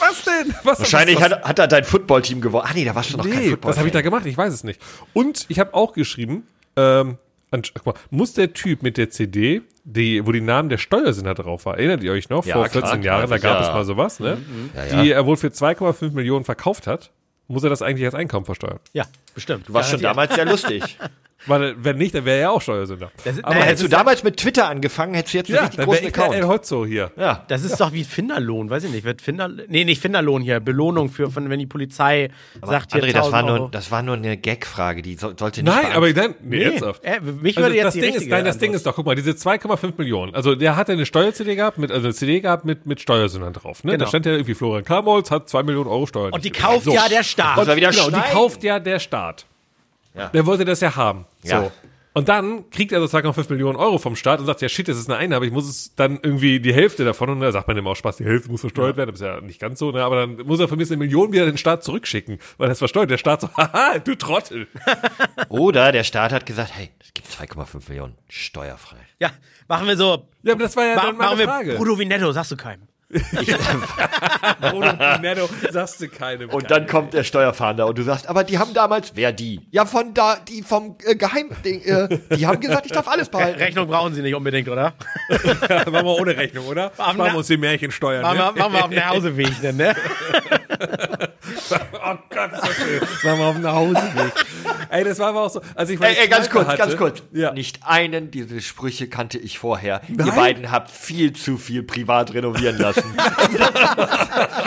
Was denn? Was, Wahrscheinlich was, hat, hat er dein Footballteam gewonnen. Ah nee, da warst du noch kein Football. was habe ich da gemacht? Ich weiß es nicht. Und ich habe auch geschrieben, ähm, guck mal, muss der Typ mit der CD, die, wo die Namen der Steuersünder drauf war, erinnert ihr euch noch? Ja, Vor klar, 14 klar, Jahren, da gab ja. es mal sowas, ne? Ja, ja. Die er wohl für 2,5 Millionen verkauft hat, muss er das eigentlich als Einkommen versteuern. Ja, bestimmt. Du warst schon damals sehr lustig. Weil, wenn nicht, dann wäre er ja auch Steuersünder. Das ist, Aber naja, Hättest du damals mit Twitter angefangen, hättest du jetzt einen Ja, richtig großen ich El Account. Hotzo hier. Ja. das ist doch wie Finderlohn, weiß ich nicht. Wird Finder, nee, nicht Finderlohn hier, Belohnung für, von, wenn die Polizei sagt hier André, das 1000 war, Euro. nur, das war nur eine Gag-Frage, die so, sollte nicht Nein, aber dann, nee, Nee, ernsthaft. äh, mich Also würde jetzt das Ding ist, nein, das Ding ist doch, guck mal, diese 2,5 Millionen. Also der hatte eine Steuer-CD gehabt, mit, also eine CD gehabt mit, mit Steuersündern drauf. Ne? Genau. Da stand ja irgendwie Florian Kamolz hat 2 Millionen Euro Steuern. Und die nicht kauft so. ja der Staat. Er wieder Genau, die kauft ja der Staat. Ja. Der wollte das ja haben. So. Ja. Und dann kriegt er so 2,5 Millionen Euro vom Staat und sagt, ja shit, das ist eine Einnahme, ich muss es dann irgendwie die Hälfte davon, und da sagt man immer auch Spaß, die Hälfte muss versteuert werden, das ist ja nicht ganz so, ne? aber dann muss er von mir eine Million wieder den Staat zurückschicken, weil es versteuert. Der Staat so, haha, du Trottel. Oder der Staat hat gesagt, hey, es gibt 2,5 Millionen steuerfrei. Ja, machen wir so. Ja, aber das war ja Machen, dann meine machen wir Frage. Bruno wie netto, sagst du keinem. Bruno Netto, sagst du keinem. Und dann kommt der Steuerfahnder und du sagst, aber die haben damals, wer die? Ja, von da, die vom äh, Geheim, die, äh, die haben gesagt, ich darf alles behalten. Rechnung brauchen sie nicht unbedingt, oder? machen wir ohne Rechnung, oder? Machen wir- uns die Märchensteuern. Machen wir, Ne? machen wir auf den Hauseweg, ne? Oh Gott, ist das schön. Machen wir auf den Hauseweg. Ey, das war aber auch so, als ich meine Ey, ey, ganz kurz, ganz hatte- kurz. Ja. Nicht einen dieser Sprüche kannte ich vorher. Ihr Nein? beiden habt viel zu viel privat renovieren lassen.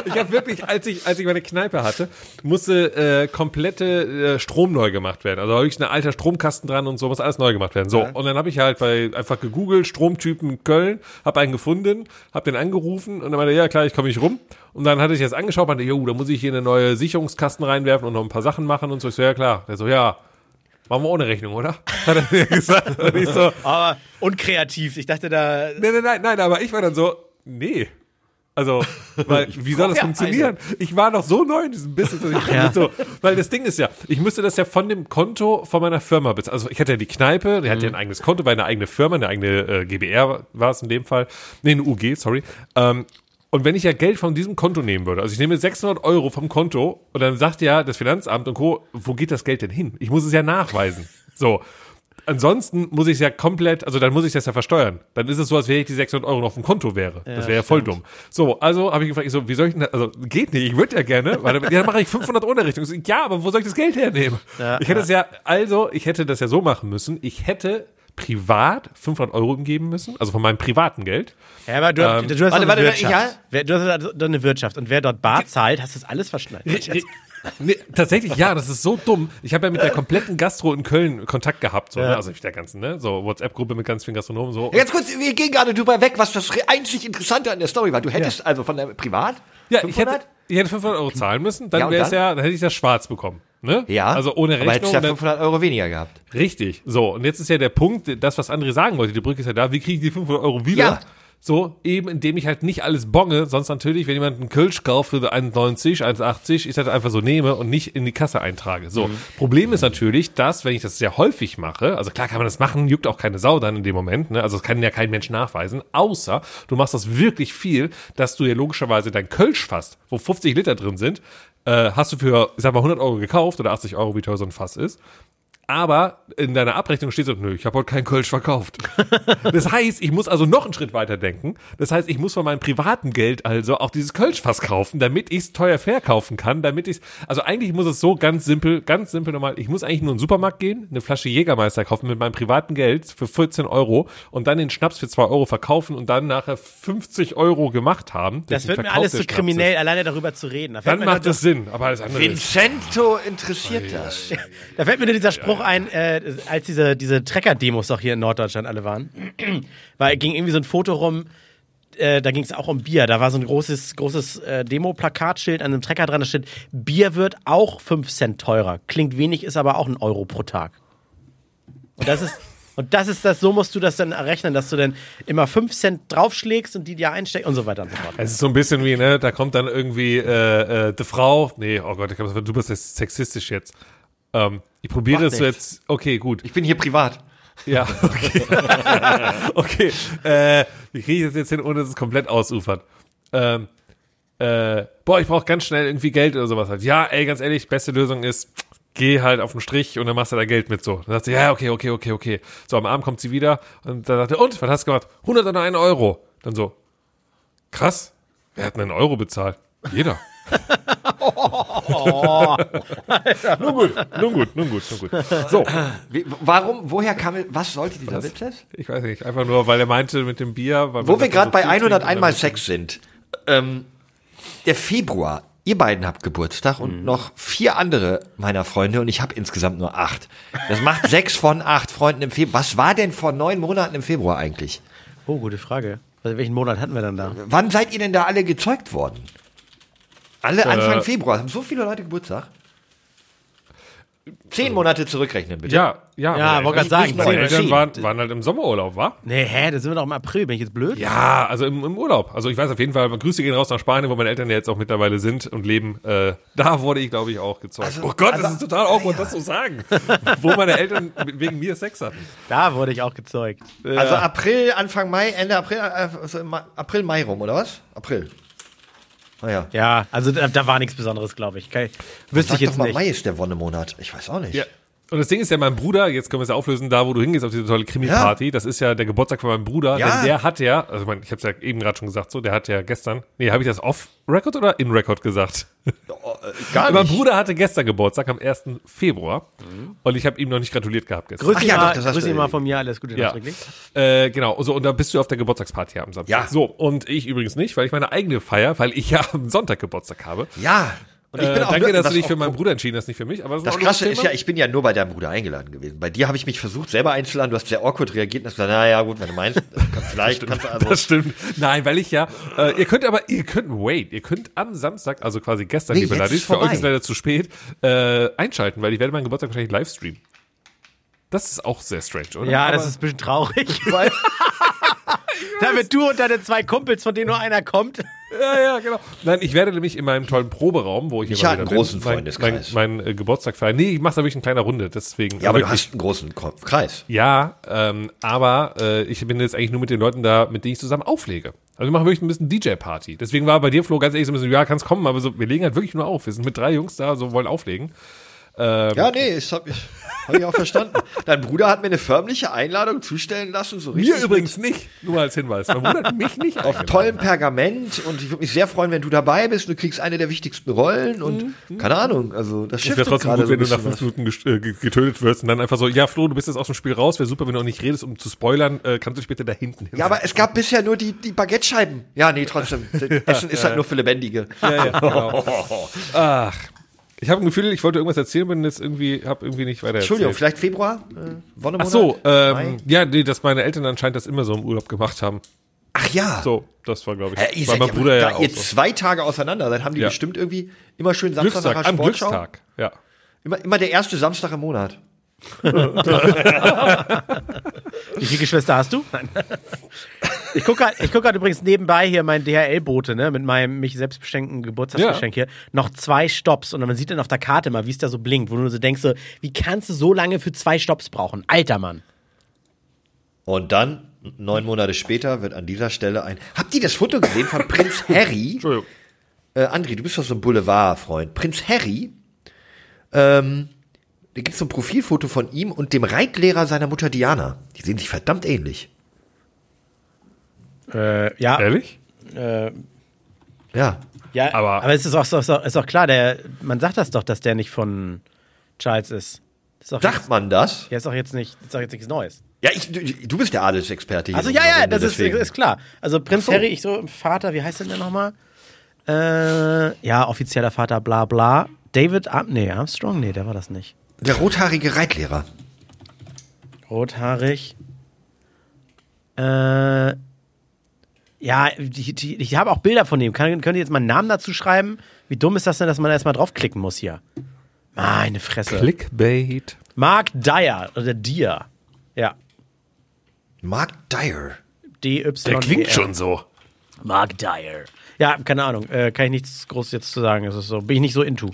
Ich habe wirklich, als ich, als ich meine Kneipe hatte, musste äh, komplette äh, Strom neu gemacht werden. Also wirklich ein alter Stromkasten dran und so, muss alles neu gemacht werden. So, und dann habe ich halt bei einfach gegoogelt, Stromtypen Köln, habe einen gefunden, habe den angerufen und dann meinte, er, ja klar, ich komme nicht rum. Und dann hatte ich das angeschaut, meinte, jo, da muss ich hier eine neue Sicherungskasten reinwerfen und noch ein paar Sachen machen und so. Ich so, ja klar. Der so, ja, machen wir ohne Rechnung, oder? Hat er mir gesagt. Und ich so, Aber unkreativ. Ich dachte da. Nein, nein, nein, nein, aber ich war dann so, nee. Also, weil, wie soll das ja funktionieren? Ich war noch so neu in diesem Business, dass ich ja. so, weil das Ding ist ja, ich müsste das ja von dem Konto von meiner Firma bezahlen. Also, ich hatte ja die Kneipe, die hatte ja ein eigenes Konto, war eine eigene Firma, eine eigene äh, GBR war es in dem Fall. Nee, eine UG, sorry. Ähm, und wenn ich ja Geld von diesem Konto nehmen würde, also ich nehme 600 Euro vom Konto und dann sagt ja das Finanzamt und Co., wo geht das Geld denn hin? Ich muss es ja nachweisen. So. Ansonsten muss ich es ja komplett, also dann muss ich das ja versteuern. Dann ist es so, als wäre ich die 600 Euro noch auf dem Konto wäre. das wäre ja voll dumm. So, also habe ich gefragt, ich so, wie soll ich denn, das- also geht nicht, ich würde ja gerne, weil dann, ja, dann mache ich 500 ohne Rechnung. Ich so, ja, aber wo soll ich das Geld hernehmen? Ja, ich hätte es ja, also, ich hätte das ja so machen müssen, ich hätte privat 500 Euro geben müssen, also von meinem privaten Geld. Ja, aber du, Ähm, du hast warte, eine warte, Wirtschaft. ja? Wer- Du hast doch eine Wirtschaft. Und wer dort bar zahlt, hast du das alles verschnallt. Nee, tatsächlich, ja, das ist so dumm. Ich habe ja mit der kompletten Gastro in Köln Kontakt gehabt, so, Ja. ne? also mit der ganzen, ne, so WhatsApp-Gruppe mit ganz vielen Gastronomen, so. Ganz kurz, wir gehen gerade drüber weg, was das einzig Interessante an der Story war. Du hättest also von der Privat Ja, ich 500? hätte, ich hätte 500 Euro zahlen müssen, dann Ja, wäre es ja, dann hätte ich das schwarz bekommen. Ne? ja, Also ohne aber hättest Rechnung. ja dann- 500 Euro weniger gehabt. richtig. So, und jetzt ist ja der Punkt, das, was André sagen wollte, die Brücke ist ja da, wie kriege ich die 500 Euro wieder? Ja. So, eben indem ich halt nicht alles bonge, sonst natürlich, wenn jemand einen Kölsch kauft für 1,90, 1,80, ich das einfach so nehme und nicht in die Kasse eintrage. So, Problem ist natürlich, dass, wenn ich das sehr häufig mache, also klar kann man das machen, juckt auch keine Sau dann in dem Moment, ne? also das kann ja kein Mensch nachweisen, außer du machst das wirklich viel, dass du ja logischerweise dein Kölsch fasst, wo 50 Liter drin sind, äh, hast du für, ich sag mal, 100 Euro gekauft oder 80 Euro, wie teuer so ein Fass ist. Aber in deiner Abrechnung steht so, nö, ich habe heute keinen Kölsch verkauft. Das heißt, ich muss also noch einen Schritt weiter denken. Das heißt, ich muss von meinem privaten Geld also auch dieses Kölschfass kaufen, damit ich es teuer verkaufen kann, damit ich also eigentlich muss es so ganz simpel, ganz simpel normal, ich muss eigentlich nur in den Supermarkt gehen, eine Flasche Jägermeister kaufen mit meinem privaten Geld für 14 Euro und dann den Schnaps für 2 Euro verkaufen und dann nachher 50 Euro gemacht haben. Das wird mir alles zu Schnapses. kriminell, alleine darüber zu reden. Da Dann macht es Sinn, aber alles andere ist Vincento interessiert das. da fällt mir nur dieser Spruch ein, äh, als diese, diese Trecker-Demos doch hier in Norddeutschland alle waren. Weil ging irgendwie so ein Foto rum, äh, da ging es auch um Bier. Da war so ein großes, großes äh, Demo-Plakatschild an einem Trecker dran, da steht, Bier wird auch 5 Cent teurer. Klingt wenig, ist aber auch ein Euro pro Tag. Und das ist. Und das ist das, so musst du das dann errechnen, dass du dann immer 5 Cent draufschlägst und die dir einsteckst und so weiter und so fort. Es ist so ein bisschen wie, ne, da kommt dann irgendwie äh, äh, die Frau, nee, oh Gott, du bist jetzt sexistisch jetzt. Ähm, ich probiere so nichts. jetzt, okay, gut. Ich bin hier privat. Ja, okay. okay, äh, wie kriege ich das jetzt hin, ohne dass es komplett ausufert? Ähm, äh, boah, ich brauche ganz schnell irgendwie Geld oder sowas halt. Ja, ey, ganz ehrlich, beste Lösung ist, geh halt auf den Strich und dann machst du da Geld mit so. Dann sagt sie, ja, okay, okay, okay, okay. So, am Abend kommt sie wieder und dann sagt er, und, was hast du gemacht? 100 oder 1 Euro. Dann so, krass, wer hat denn einen Euro bezahlt? Jeder. nun gut, nun gut, nun gut, nun gut. So, Wie, warum, woher kam, was sollte dieser Witz jetzt? ich weiß nicht, einfach nur, weil er meinte mit dem Bier. Weil Wo wir gerade so bei viel 100 trinken, einmal dann- Sex sind. Ähm, der Februar. Ihr beiden habt Geburtstag und Mhm. noch vier andere meiner Freunde und ich habe insgesamt nur acht. Das macht sechs von acht Freunden im Februar. Was war denn vor neun Monaten im Februar eigentlich? Oh, gute Frage. Also, welchen Monat hatten wir dann da? Wann seid ihr denn da alle gezeugt worden? Alle Anfang Äh, Februar. Haben so viele Leute Geburtstag? Zehn Monate zurückrechnen, bitte. Ja, ja. Ja, meine wollte Eltern- sagen, Meine Eltern waren, waren halt im Sommerurlaub, wa? Nee, hä, da sind wir doch im April. Bin ich jetzt blöd? Ja, also im, im Urlaub. Also ich weiß auf jeden Fall, Grüße gehen raus nach Spanien, wo meine Eltern ja jetzt auch mittlerweile sind und leben. Äh, da wurde ich, glaube ich, auch gezeugt. Also- oh Gott, das also- ist total awkward, das zu sagen. wo meine Eltern wegen mir Sex hatten. Da wurde ich auch gezeugt. Also April, Anfang Mai, Ende April, äh, also April, Mai rum, oder was? April. Naja. Ja, also da, da war nichts Besonderes, glaube ich. Okay. Wüsste Sag ich jetzt doch mal, nicht. Mai ist der Wonnemonat. Ich weiß auch nicht. Ja. Und das Ding ist ja, mein Bruder, jetzt können wir es ja auflösen, da wo du hingehst auf diese tolle Krimi-Party, das ist ja der Geburtstag von meinem Bruder, Ja. denn der hat ja, also mein, ich habe es ja eben gerade schon gesagt, so, der hat ja gestern, nee, habe ich das off-Record oder in-Record gesagt? Gar mein Bruder hatte gestern Geburtstag am 1. Februar und ich habe ihm noch nicht gratuliert gehabt gestern. Grüß ihn ja, mal, doch, grüß ihn mal von mir, alles Gute Ja. nachträglich. Äh, genau, so, und da bist du auf der Geburtstagsparty am Samstag. Ja. So, und ich übrigens nicht, weil ich meine eigene Feier, weil ich ja am Sonntag Geburtstag habe. Ja. Und ich Äh, bin auch danke, dass du dich für meinen Bruder entschieden hast, nicht für mich. Aber Das auch Krasse ist ja, ich bin ja nur bei deinem Bruder eingeladen gewesen. Bei dir habe ich mich versucht, selber einzuladen. Du hast sehr awkward reagiert und hast gesagt, naja, gut, wenn du meinst, kann, vielleicht kannst du also. Das stimmt. Nein, weil ich ja, äh, ihr könnt aber, ihr könnt, wait, ihr könnt am Samstag, also quasi gestern, Nee, liebe Ladis, ist für euch ist leider zu spät, äh, einschalten, weil ich werde meinen Geburtstag wahrscheinlich live streamen. Das ist auch sehr strange, oder? Ja, Aber- das ist ein bisschen traurig. Damit du und deine zwei Kumpels, von denen nur einer kommt. Ja, ja, genau. Nein, ich werde nämlich in meinem tollen Proberaum, wo ich Ich immer einen wieder großen bin, mein, Freundeskreis. Mein, mein äh, Geburtstag feiern. Nee, ich mache da wirklich in kleiner Runde, deswegen. Ja, aber du wirklich. hast einen großen Ko- Kreis. Ja, ähm, aber äh, ich bin jetzt eigentlich nur mit den Leuten da, mit denen ich zusammen auflege. Also wir machen wirklich ein bisschen DJ-Party. Deswegen war bei dir, Flo, ganz ehrlich so ein bisschen, ja, kannst kommen, aber so, wir legen halt wirklich nur auf. Wir sind mit drei Jungs da, so wollen auflegen. Ja, nee, das habe ich, hab ich auch verstanden. Dein Bruder hat mir eine förmliche Einladung zustellen lassen, so richtig. Mir übrigens nicht, nur als Hinweis. Man wundert mich nicht. Auf tollem Pergament und ich würde mich sehr freuen, wenn du dabei bist. Du kriegst eine der wichtigsten Rollen und keine Ahnung, also das wäre trotzdem gut, wenn du nach fünf Minuten äh, ge- getötet wirst und dann einfach so, ja, Flo, du bist jetzt aus dem Spiel raus, wäre super, wenn du auch nicht redest, um zu spoilern, äh, kannst du dich bitte da hinten hin. Ja, aber es gab bisher nur die, die Baguette-Scheiben. Ja, nee, trotzdem. Essen ist halt nur für Lebendige. Ja, ja, genau. Ach. Ich habe ein Gefühl, ich wollte irgendwas erzählen, bin jetzt irgendwie, habe irgendwie nicht weiter Entschuldigung, erzählt. vielleicht Februar? Äh, Wonnemonat? Ach so, ähm, Mai? ja, nee, dass meine Eltern anscheinend das immer so im Urlaub gemacht haben. Ach ja. So, das war, glaube ich, Hä, ihr war mein Bruder ja auch ihr so. zwei Tage auseinander seid, haben die Ja. bestimmt irgendwie immer schön Samstag nach Glückstag, am Sportschau. Glückstag, ja. Immer, immer der erste Samstag im Monat. Wie viele Geschwister hast du? Nein. Ich gucke gerade guck übrigens nebenbei hier mein DHL-Bote, ne, mit meinem mich selbst beschenkten Geburtstagsgeschenk hier. Noch zwei Stops und man sieht dann auf der Karte mal, wie es da so blinkt, wo du so denkst, so, wie kannst du so lange für zwei Stops brauchen? Alter Mann. Und dann, neun Monate später, wird an dieser Stelle ein. Habt ihr das Foto gesehen von Prinz Harry? Entschuldigung. Äh, André, du bist doch so ein Boulevard-Freund. Prinz Harry, ähm, da gibt's so ein Profilfoto von ihm und dem Reitlehrer seiner Mutter Diana. Die sehen sich verdammt ähnlich. Äh, ja, Ehrlich? äh, Ja. ja, Aber- aber, es ist auch, ist, auch, ist auch klar, der, man sagt das doch, dass der nicht von Charles ist. Das ist auch Sagt man das? Ja, ist auch jetzt nicht, ist auch jetzt nichts Neues. Ja, ich, du, bist der Adelsexperte hier. Also ja, ja, Runde, das ist, ist klar. Also Prinz so. Harry, ich so, Vater, wie heißt denn der nochmal? Äh, ja, offizieller Vater, bla bla. David, Ar nee, Armstrong, nee, der war das nicht. Der rothaarige Reitlehrer. Rothaarig. Äh, ja, ich, ich, ich habe auch Bilder von dem. Kann, könnt ihr jetzt mal einen Namen dazu schreiben? Wie dumm ist das denn, dass man erstmal draufklicken muss hier? Meine Fresse. Clickbait. Mark Dyer oder Dyer. Ja. Mark Dyer. D-Y. Der klingt schon so. Mark Dyer. Ja, keine Ahnung. Äh, kann ich nichts groß jetzt zu sagen. Das ist so. Bin ich nicht so into.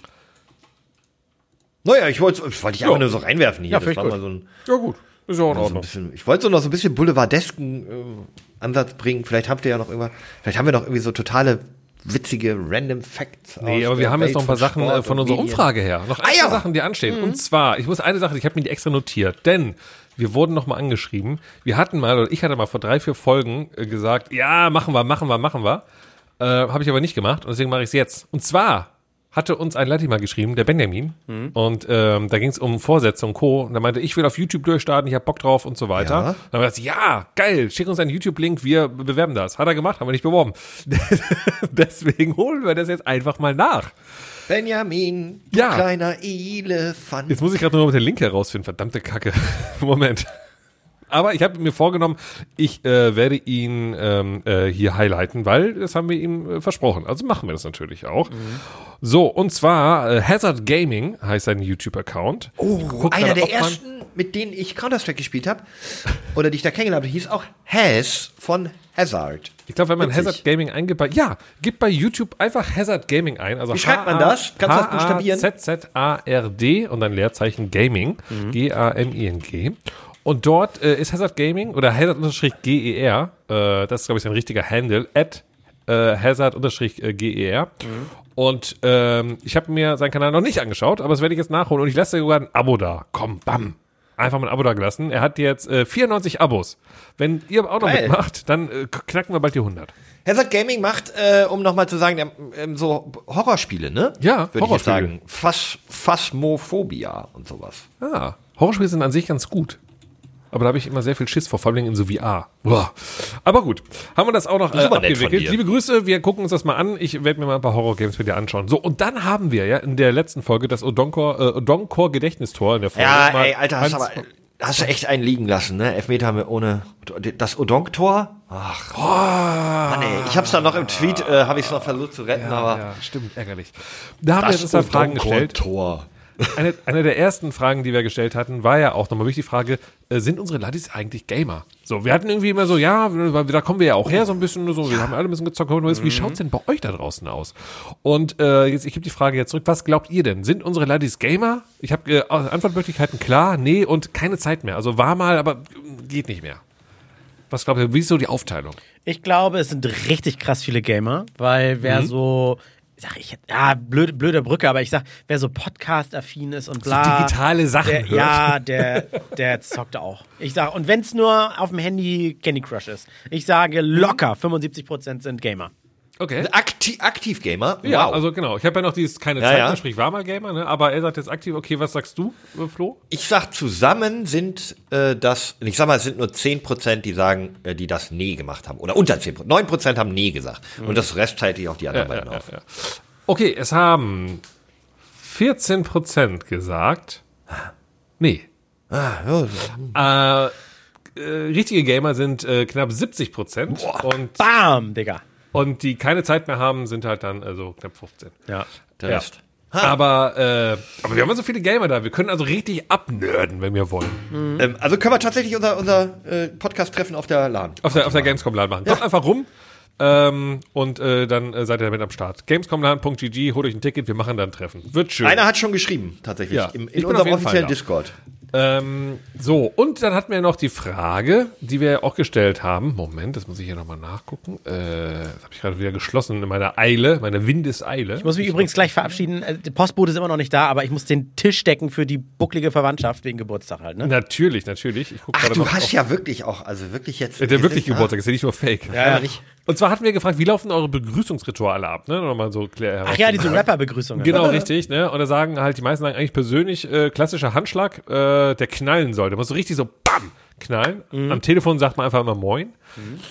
Naja, ich wollte das wollte ich einfach Ja. nur so reinwerfen hier. Ja, das war ich mal gut. so ein, Ja gut, ist ja auch in so ein Ordnung. bisschen, ich wollte so noch so ein bisschen boulevardesken äh, Ansatz bringen. Vielleicht habt ihr ja noch irgendwas, vielleicht haben wir noch irgendwie so totale witzige random Facts. Nee, aus aber wir haben jetzt Welt noch ein paar Sachen Sport äh, von unserer Medien. Umfrage her. Noch ein Ah, paar ja. Sachen, die anstehen. Und zwar, ich muss eine Sache, ich habe mir die extra notiert, denn wir wurden noch mal angeschrieben. Wir hatten mal, oder ich hatte mal vor drei, vier Folgen äh, gesagt, ja, machen wir, machen wir, machen wir. Äh, habe ich aber nicht gemacht und deswegen mache ich es jetzt. Und zwar hatte uns ein Latti mal geschrieben, der Benjamin. Mhm. Und ähm, da ging es um Vorsätze und Co. Und da meinte, ich will auf YouTube durchstarten, ich habe Bock drauf und so weiter. Ja. Dann haben wir gesagt, ja, geil, schick uns einen YouTube-Link, wir be- bewerben das. Hat er gemacht, haben wir nicht beworben. Deswegen holen wir das jetzt einfach mal nach. Benjamin, du Ja. kleiner Elefant. Jetzt muss ich gerade nur noch mit der Link herausfinden. Verdammte Kacke. Moment. Aber ich habe mir vorgenommen, ich äh, werde ihn ähm, äh, hier highlighten, weil das haben wir ihm äh, versprochen. Also machen wir das natürlich auch. So, und zwar äh, Hazard Gaming heißt sein YouTube-Account. Oh, einer der ersten, mit denen ich Counter-Strike gespielt habe, oder die ich da kennengelernt habe, hieß auch Haz von Hazard. Ich glaube, wenn man Witzig. Hazard Gaming eingibt, bei, ja, gib bei YouTube einfach Hazard Gaming ein. Also Wie schreibt man das? Kannst du das buchstabieren? Z-Z-A-R-D und dann Leerzeichen Gaming. Mhm. G-A-M-I-N-G. Und dort äh, ist Hazard Gaming oder Hazard-GER, äh, das ist, glaube ich, sein richtiger Handle, at äh, Hazard-GER. Und ähm, ich habe mir seinen Kanal noch nicht angeschaut, aber das werde ich jetzt nachholen. Und ich lasse sogar ein Abo da. Komm, bam. Einfach mal ein Abo da gelassen. Er hat jetzt äh, 94 Abos. Wenn ihr auch noch Geil. mitmacht, dann äh, knacken wir bald die 100. Hazard Gaming macht, äh, um nochmal zu sagen, ähm, so Horrorspiele, ne? Ja, Würde ich sagen. Phas Phasmophobia und sowas. Ja, Horrorspiele sind an sich ganz gut. Aber da habe ich immer sehr viel Schiss vor, vor allem in so VR. Boah. Aber gut, haben wir das auch noch Das äh, abgewickelt. Liebe Grüße, wir gucken uns das mal an. Ich werde mir mal ein paar Horror-Games mit dir anschauen. So, und dann haben wir ja in der letzten Folge das Odonkor, äh, Odonkor Gedächtnistor in der Folge. Ja, Mal ey, Alter, hast, eins- aber, hast du echt einen liegen lassen, ne? Elfmeter haben wir ohne das Odonk-Tor. Ach, Mann, ey. Ich hab's dann noch im Tweet, äh, habe ich es noch versucht zu retten, aber ja, stimmt, ärgerlich. Da haben wir uns da Fragen gestellt. Tor. Eine, eine der ersten Fragen, die wir gestellt hatten, war ja auch nochmal wirklich die Frage, äh, sind unsere Laddies eigentlich Gamer? So, wir hatten irgendwie immer so, ja, da kommen wir ja auch her, so ein bisschen so, wir haben alle ein bisschen gezockt. Wie schaut's denn bei euch da draußen aus? Und äh, jetzt, ich gebe die Frage jetzt zurück, was glaubt ihr denn? Sind unsere Laddies Gamer? Ich habe äh, Antwortmöglichkeiten klar, nee und keine Zeit mehr. Also war mal, aber äh, geht nicht mehr. Was glaubt ihr, wie ist so die Aufteilung? Ich glaube, es sind richtig krass viele Gamer, weil wer so, sag ich jetzt, ja, blöde, blöde Brücke, aber ich sag, wer so Podcast-affin ist und bla. digitale Sachen der, hört. Ja, der, der zockt auch. Ich sag, und wenn es nur auf dem Handy Candy Crush ist. Ich sage locker, 75% sind Gamer. Okay. Akti Aktiv-Gamer? Ja, Wow. also genau. Ich habe ja noch dieses keine Ja, Zeit ja. mehr, sprich war mal Gamer, ne? aber er sagt jetzt aktiv, okay, was sagst du, äh, Flo? Ich sag, zusammen sind äh, das, ich sag mal, es sind nur 10%, die sagen, äh, die das nie gemacht haben. Oder unter 10%. 9% haben nie gesagt. Und das Rest teilt ich auf die anderen beiden auf. ja. Okay, es haben 14% gesagt, nee. Ah, ja, Äh, äh, richtige Gamer sind äh, knapp 70% und, Bam, Digga. Und die keine Zeit mehr haben, sind halt dann also knapp 15. Ja. der Ja. Rest. Aber, äh, aber wir haben ja so viele Gamer da. Wir können also richtig abnörden, wenn wir wollen. Ähm, also können wir tatsächlich unser, unser äh, Podcast-Treffen auf der LAN. Auf der, auf der Gamescom-Laden machen. Kommt einfach rum ähm, und äh, dann äh, seid ihr damit am Start. Gamescomladen.gg, holt euch ein Ticket, wir machen dann ein Treffen. Wird schön. Einer hat schon geschrieben, tatsächlich, Ja, im, in unserem offiziellen. Discord. Ähm, so, und dann hatten wir noch die Frage, die wir auch gestellt haben. Moment, das muss ich hier nochmal nachgucken. Äh, das habe ich gerade wieder geschlossen in meiner Eile, meiner Windeseile. Ich muss mich übrigens gleich verabschieden. Äh, Der Postbote ist immer noch nicht da, aber ich muss den Tisch decken für die bucklige Verwandtschaft wegen Geburtstag halt, ne? Natürlich, natürlich. Ich guck Ach, du noch hast auf- ja wirklich auch, also wirklich jetzt. Der wir wirklich sind- Geburtstag ist ja nicht nur Fake. Ja, ja. Und zwar hatten wir gefragt, wie laufen eure Begrüßungsrituale ab? Ne? Nochmal so klär Ach ja, diese Rapper-Begrüßungen. Genau, richtig, ne? Und da sagen halt, die meisten sagen eigentlich persönlich, äh, klassischer Handschlag, äh, der knallen soll. Der muss so richtig so BAM knallen. Am Telefon sagt man einfach immer Moin.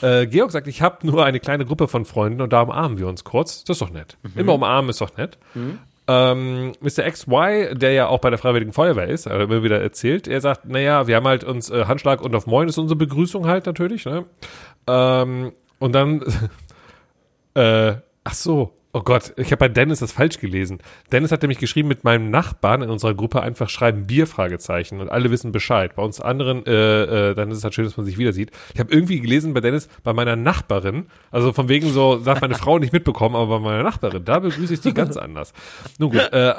Äh, Georg sagt, ich habe nur eine kleine Gruppe von Freunden und da umarmen wir uns kurz. Das ist doch nett. Immer umarmen ist doch nett. Ähm, Mr. XY, der ja auch bei der Freiwilligen Feuerwehr ist, hat er immer wieder erzählt, er sagt, naja, wir haben halt uns äh, Handschlag und auf Moin ist unsere Begrüßung halt natürlich, ne? Ähm, und dann äh, ach so. Oh Gott, ich habe bei Dennis das falsch gelesen. Dennis hat nämlich geschrieben, mit meinem Nachbarn in unserer Gruppe einfach schreiben Bier, Fragezeichen. Und alle wissen Bescheid. Bei uns anderen, äh, äh, dann ist es halt schön, dass man sich wieder sieht. Ich habe irgendwie gelesen bei Dennis, bei meiner Nachbarin, also von wegen so, sagt meine Frau nicht mitbekommen, aber bei meiner Nachbarin, da begrüße ich sie ganz anders. Nun gut, äh,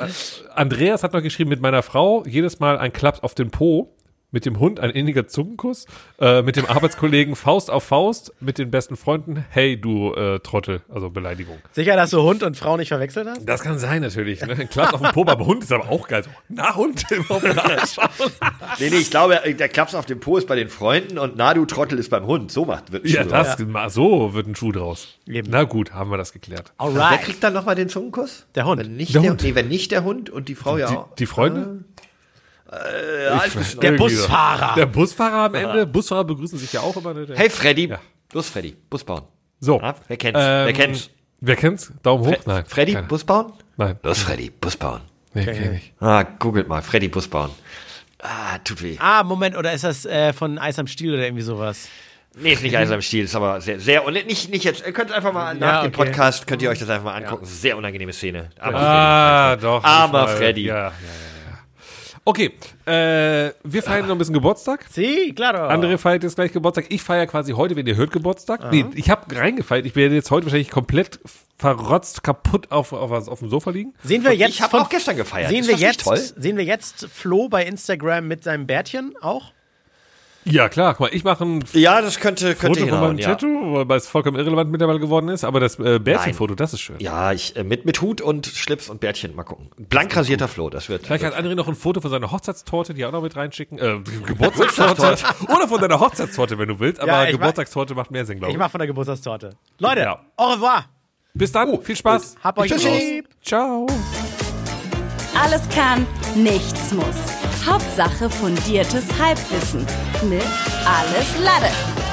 Andreas hat noch geschrieben, mit meiner Frau jedes Mal ein Klaps auf den Po. Mit dem Hund ein inniger Zungenkuss, äh, mit dem Arbeitskollegen Faust auf Faust, mit den besten Freunden, hey du äh, Trottel, also Beleidigung. Sicher, dass du Hund und Frau nicht verwechselt hast? Das kann sein natürlich. Ne? Ein Klaps auf dem Po beim Hund ist aber auch geil. So, na Hund, auf den. Nee, nee, ich glaube, der Klaps auf dem Po ist bei den Freunden und na, du Trottel ist beim Hund. So macht, wird ein Ja, Schuh das, draus. mal so wird ein Schuh draus. Eben. Na gut, haben wir das geklärt. Wer Alright. kriegt dann nochmal den Zungenkuss? Der Hund. Wenn nicht Der der, Hund. Nee, wenn nicht der Hund und die Frau ja Die, auch. die Freunde? Ja, bisschen- Der. Busfahrer. Der Busfahrer am Ende. Busfahrer begrüßen sich ja auch immer. Ne? Hey Freddy, Ja. los Freddy, Bus bauen. So. Ja, wer kennt's? Wer kennt's? Wer kennt's? Daumen hoch? Fre Nein. Freddy, keiner. Bus bauen? Nein. Los Freddy, Bus bauen. Nee, kenn ich. Ah, googelt mal, Freddy Bus bauen. Ah, tut weh. Ah, Moment, oder ist das äh, von Eis am Stiel oder irgendwie sowas? Nee, ist nicht Eis am Stiel, ist aber sehr, sehr, und nicht, nicht jetzt, ihr könnt einfach mal nach dem okay. Podcast, könnt ihr euch das einfach mal angucken. Sehr unangenehme Szene. Aber Ah, doch. Weiß. Freddy. Ja, ja, ja, ja. Okay, äh, wir feiern noch ein bisschen Geburtstag. Sie, claro. Andere feiert jetzt gleich Geburtstag. Ich feiere quasi heute, wenn ihr hört, Geburtstag. Nee, ich habe reingefeiert. Ich werde jetzt heute wahrscheinlich komplett verrotzt, kaputt auf, auf, auf dem Sofa liegen. Sehen wir Und jetzt ich hab von- auch gestern gefeiert. Sehen Ist wir das nicht jetzt, toll? sehen wir jetzt Flo bei Instagram mit seinem Bärtchen auch? Ja, klar. Guck mal, ich mache ein Ja, das könnte, könnte Foto von meinem hinhauen, ja. Tattoo, weil es vollkommen irrelevant mittlerweile geworden ist, aber das äh, Bärchenfoto, das ist schön. Ja, ich, äh, mit, mit Hut und Schlips und Bärtchen, mal gucken. Blank rasierter Flo, das wird. Vielleicht hat André noch ein Foto von seiner Hochzeitstorte, die auch noch mit reinschicken. Äh, Geburtstagstorte. Oder von deiner Hochzeitstorte, wenn du willst. Aber Ja, Geburtstagstorte macht mehr Sinn, glaube Ich ich. mach von der Geburtstagstorte. Leute, Ja. au revoir. Bis dann. Viel Spaß. Hab euch Tschüssi. Ciao. Alles kann, nichts muss. Hauptsache fundiertes Halbwissen mit Alles Lade.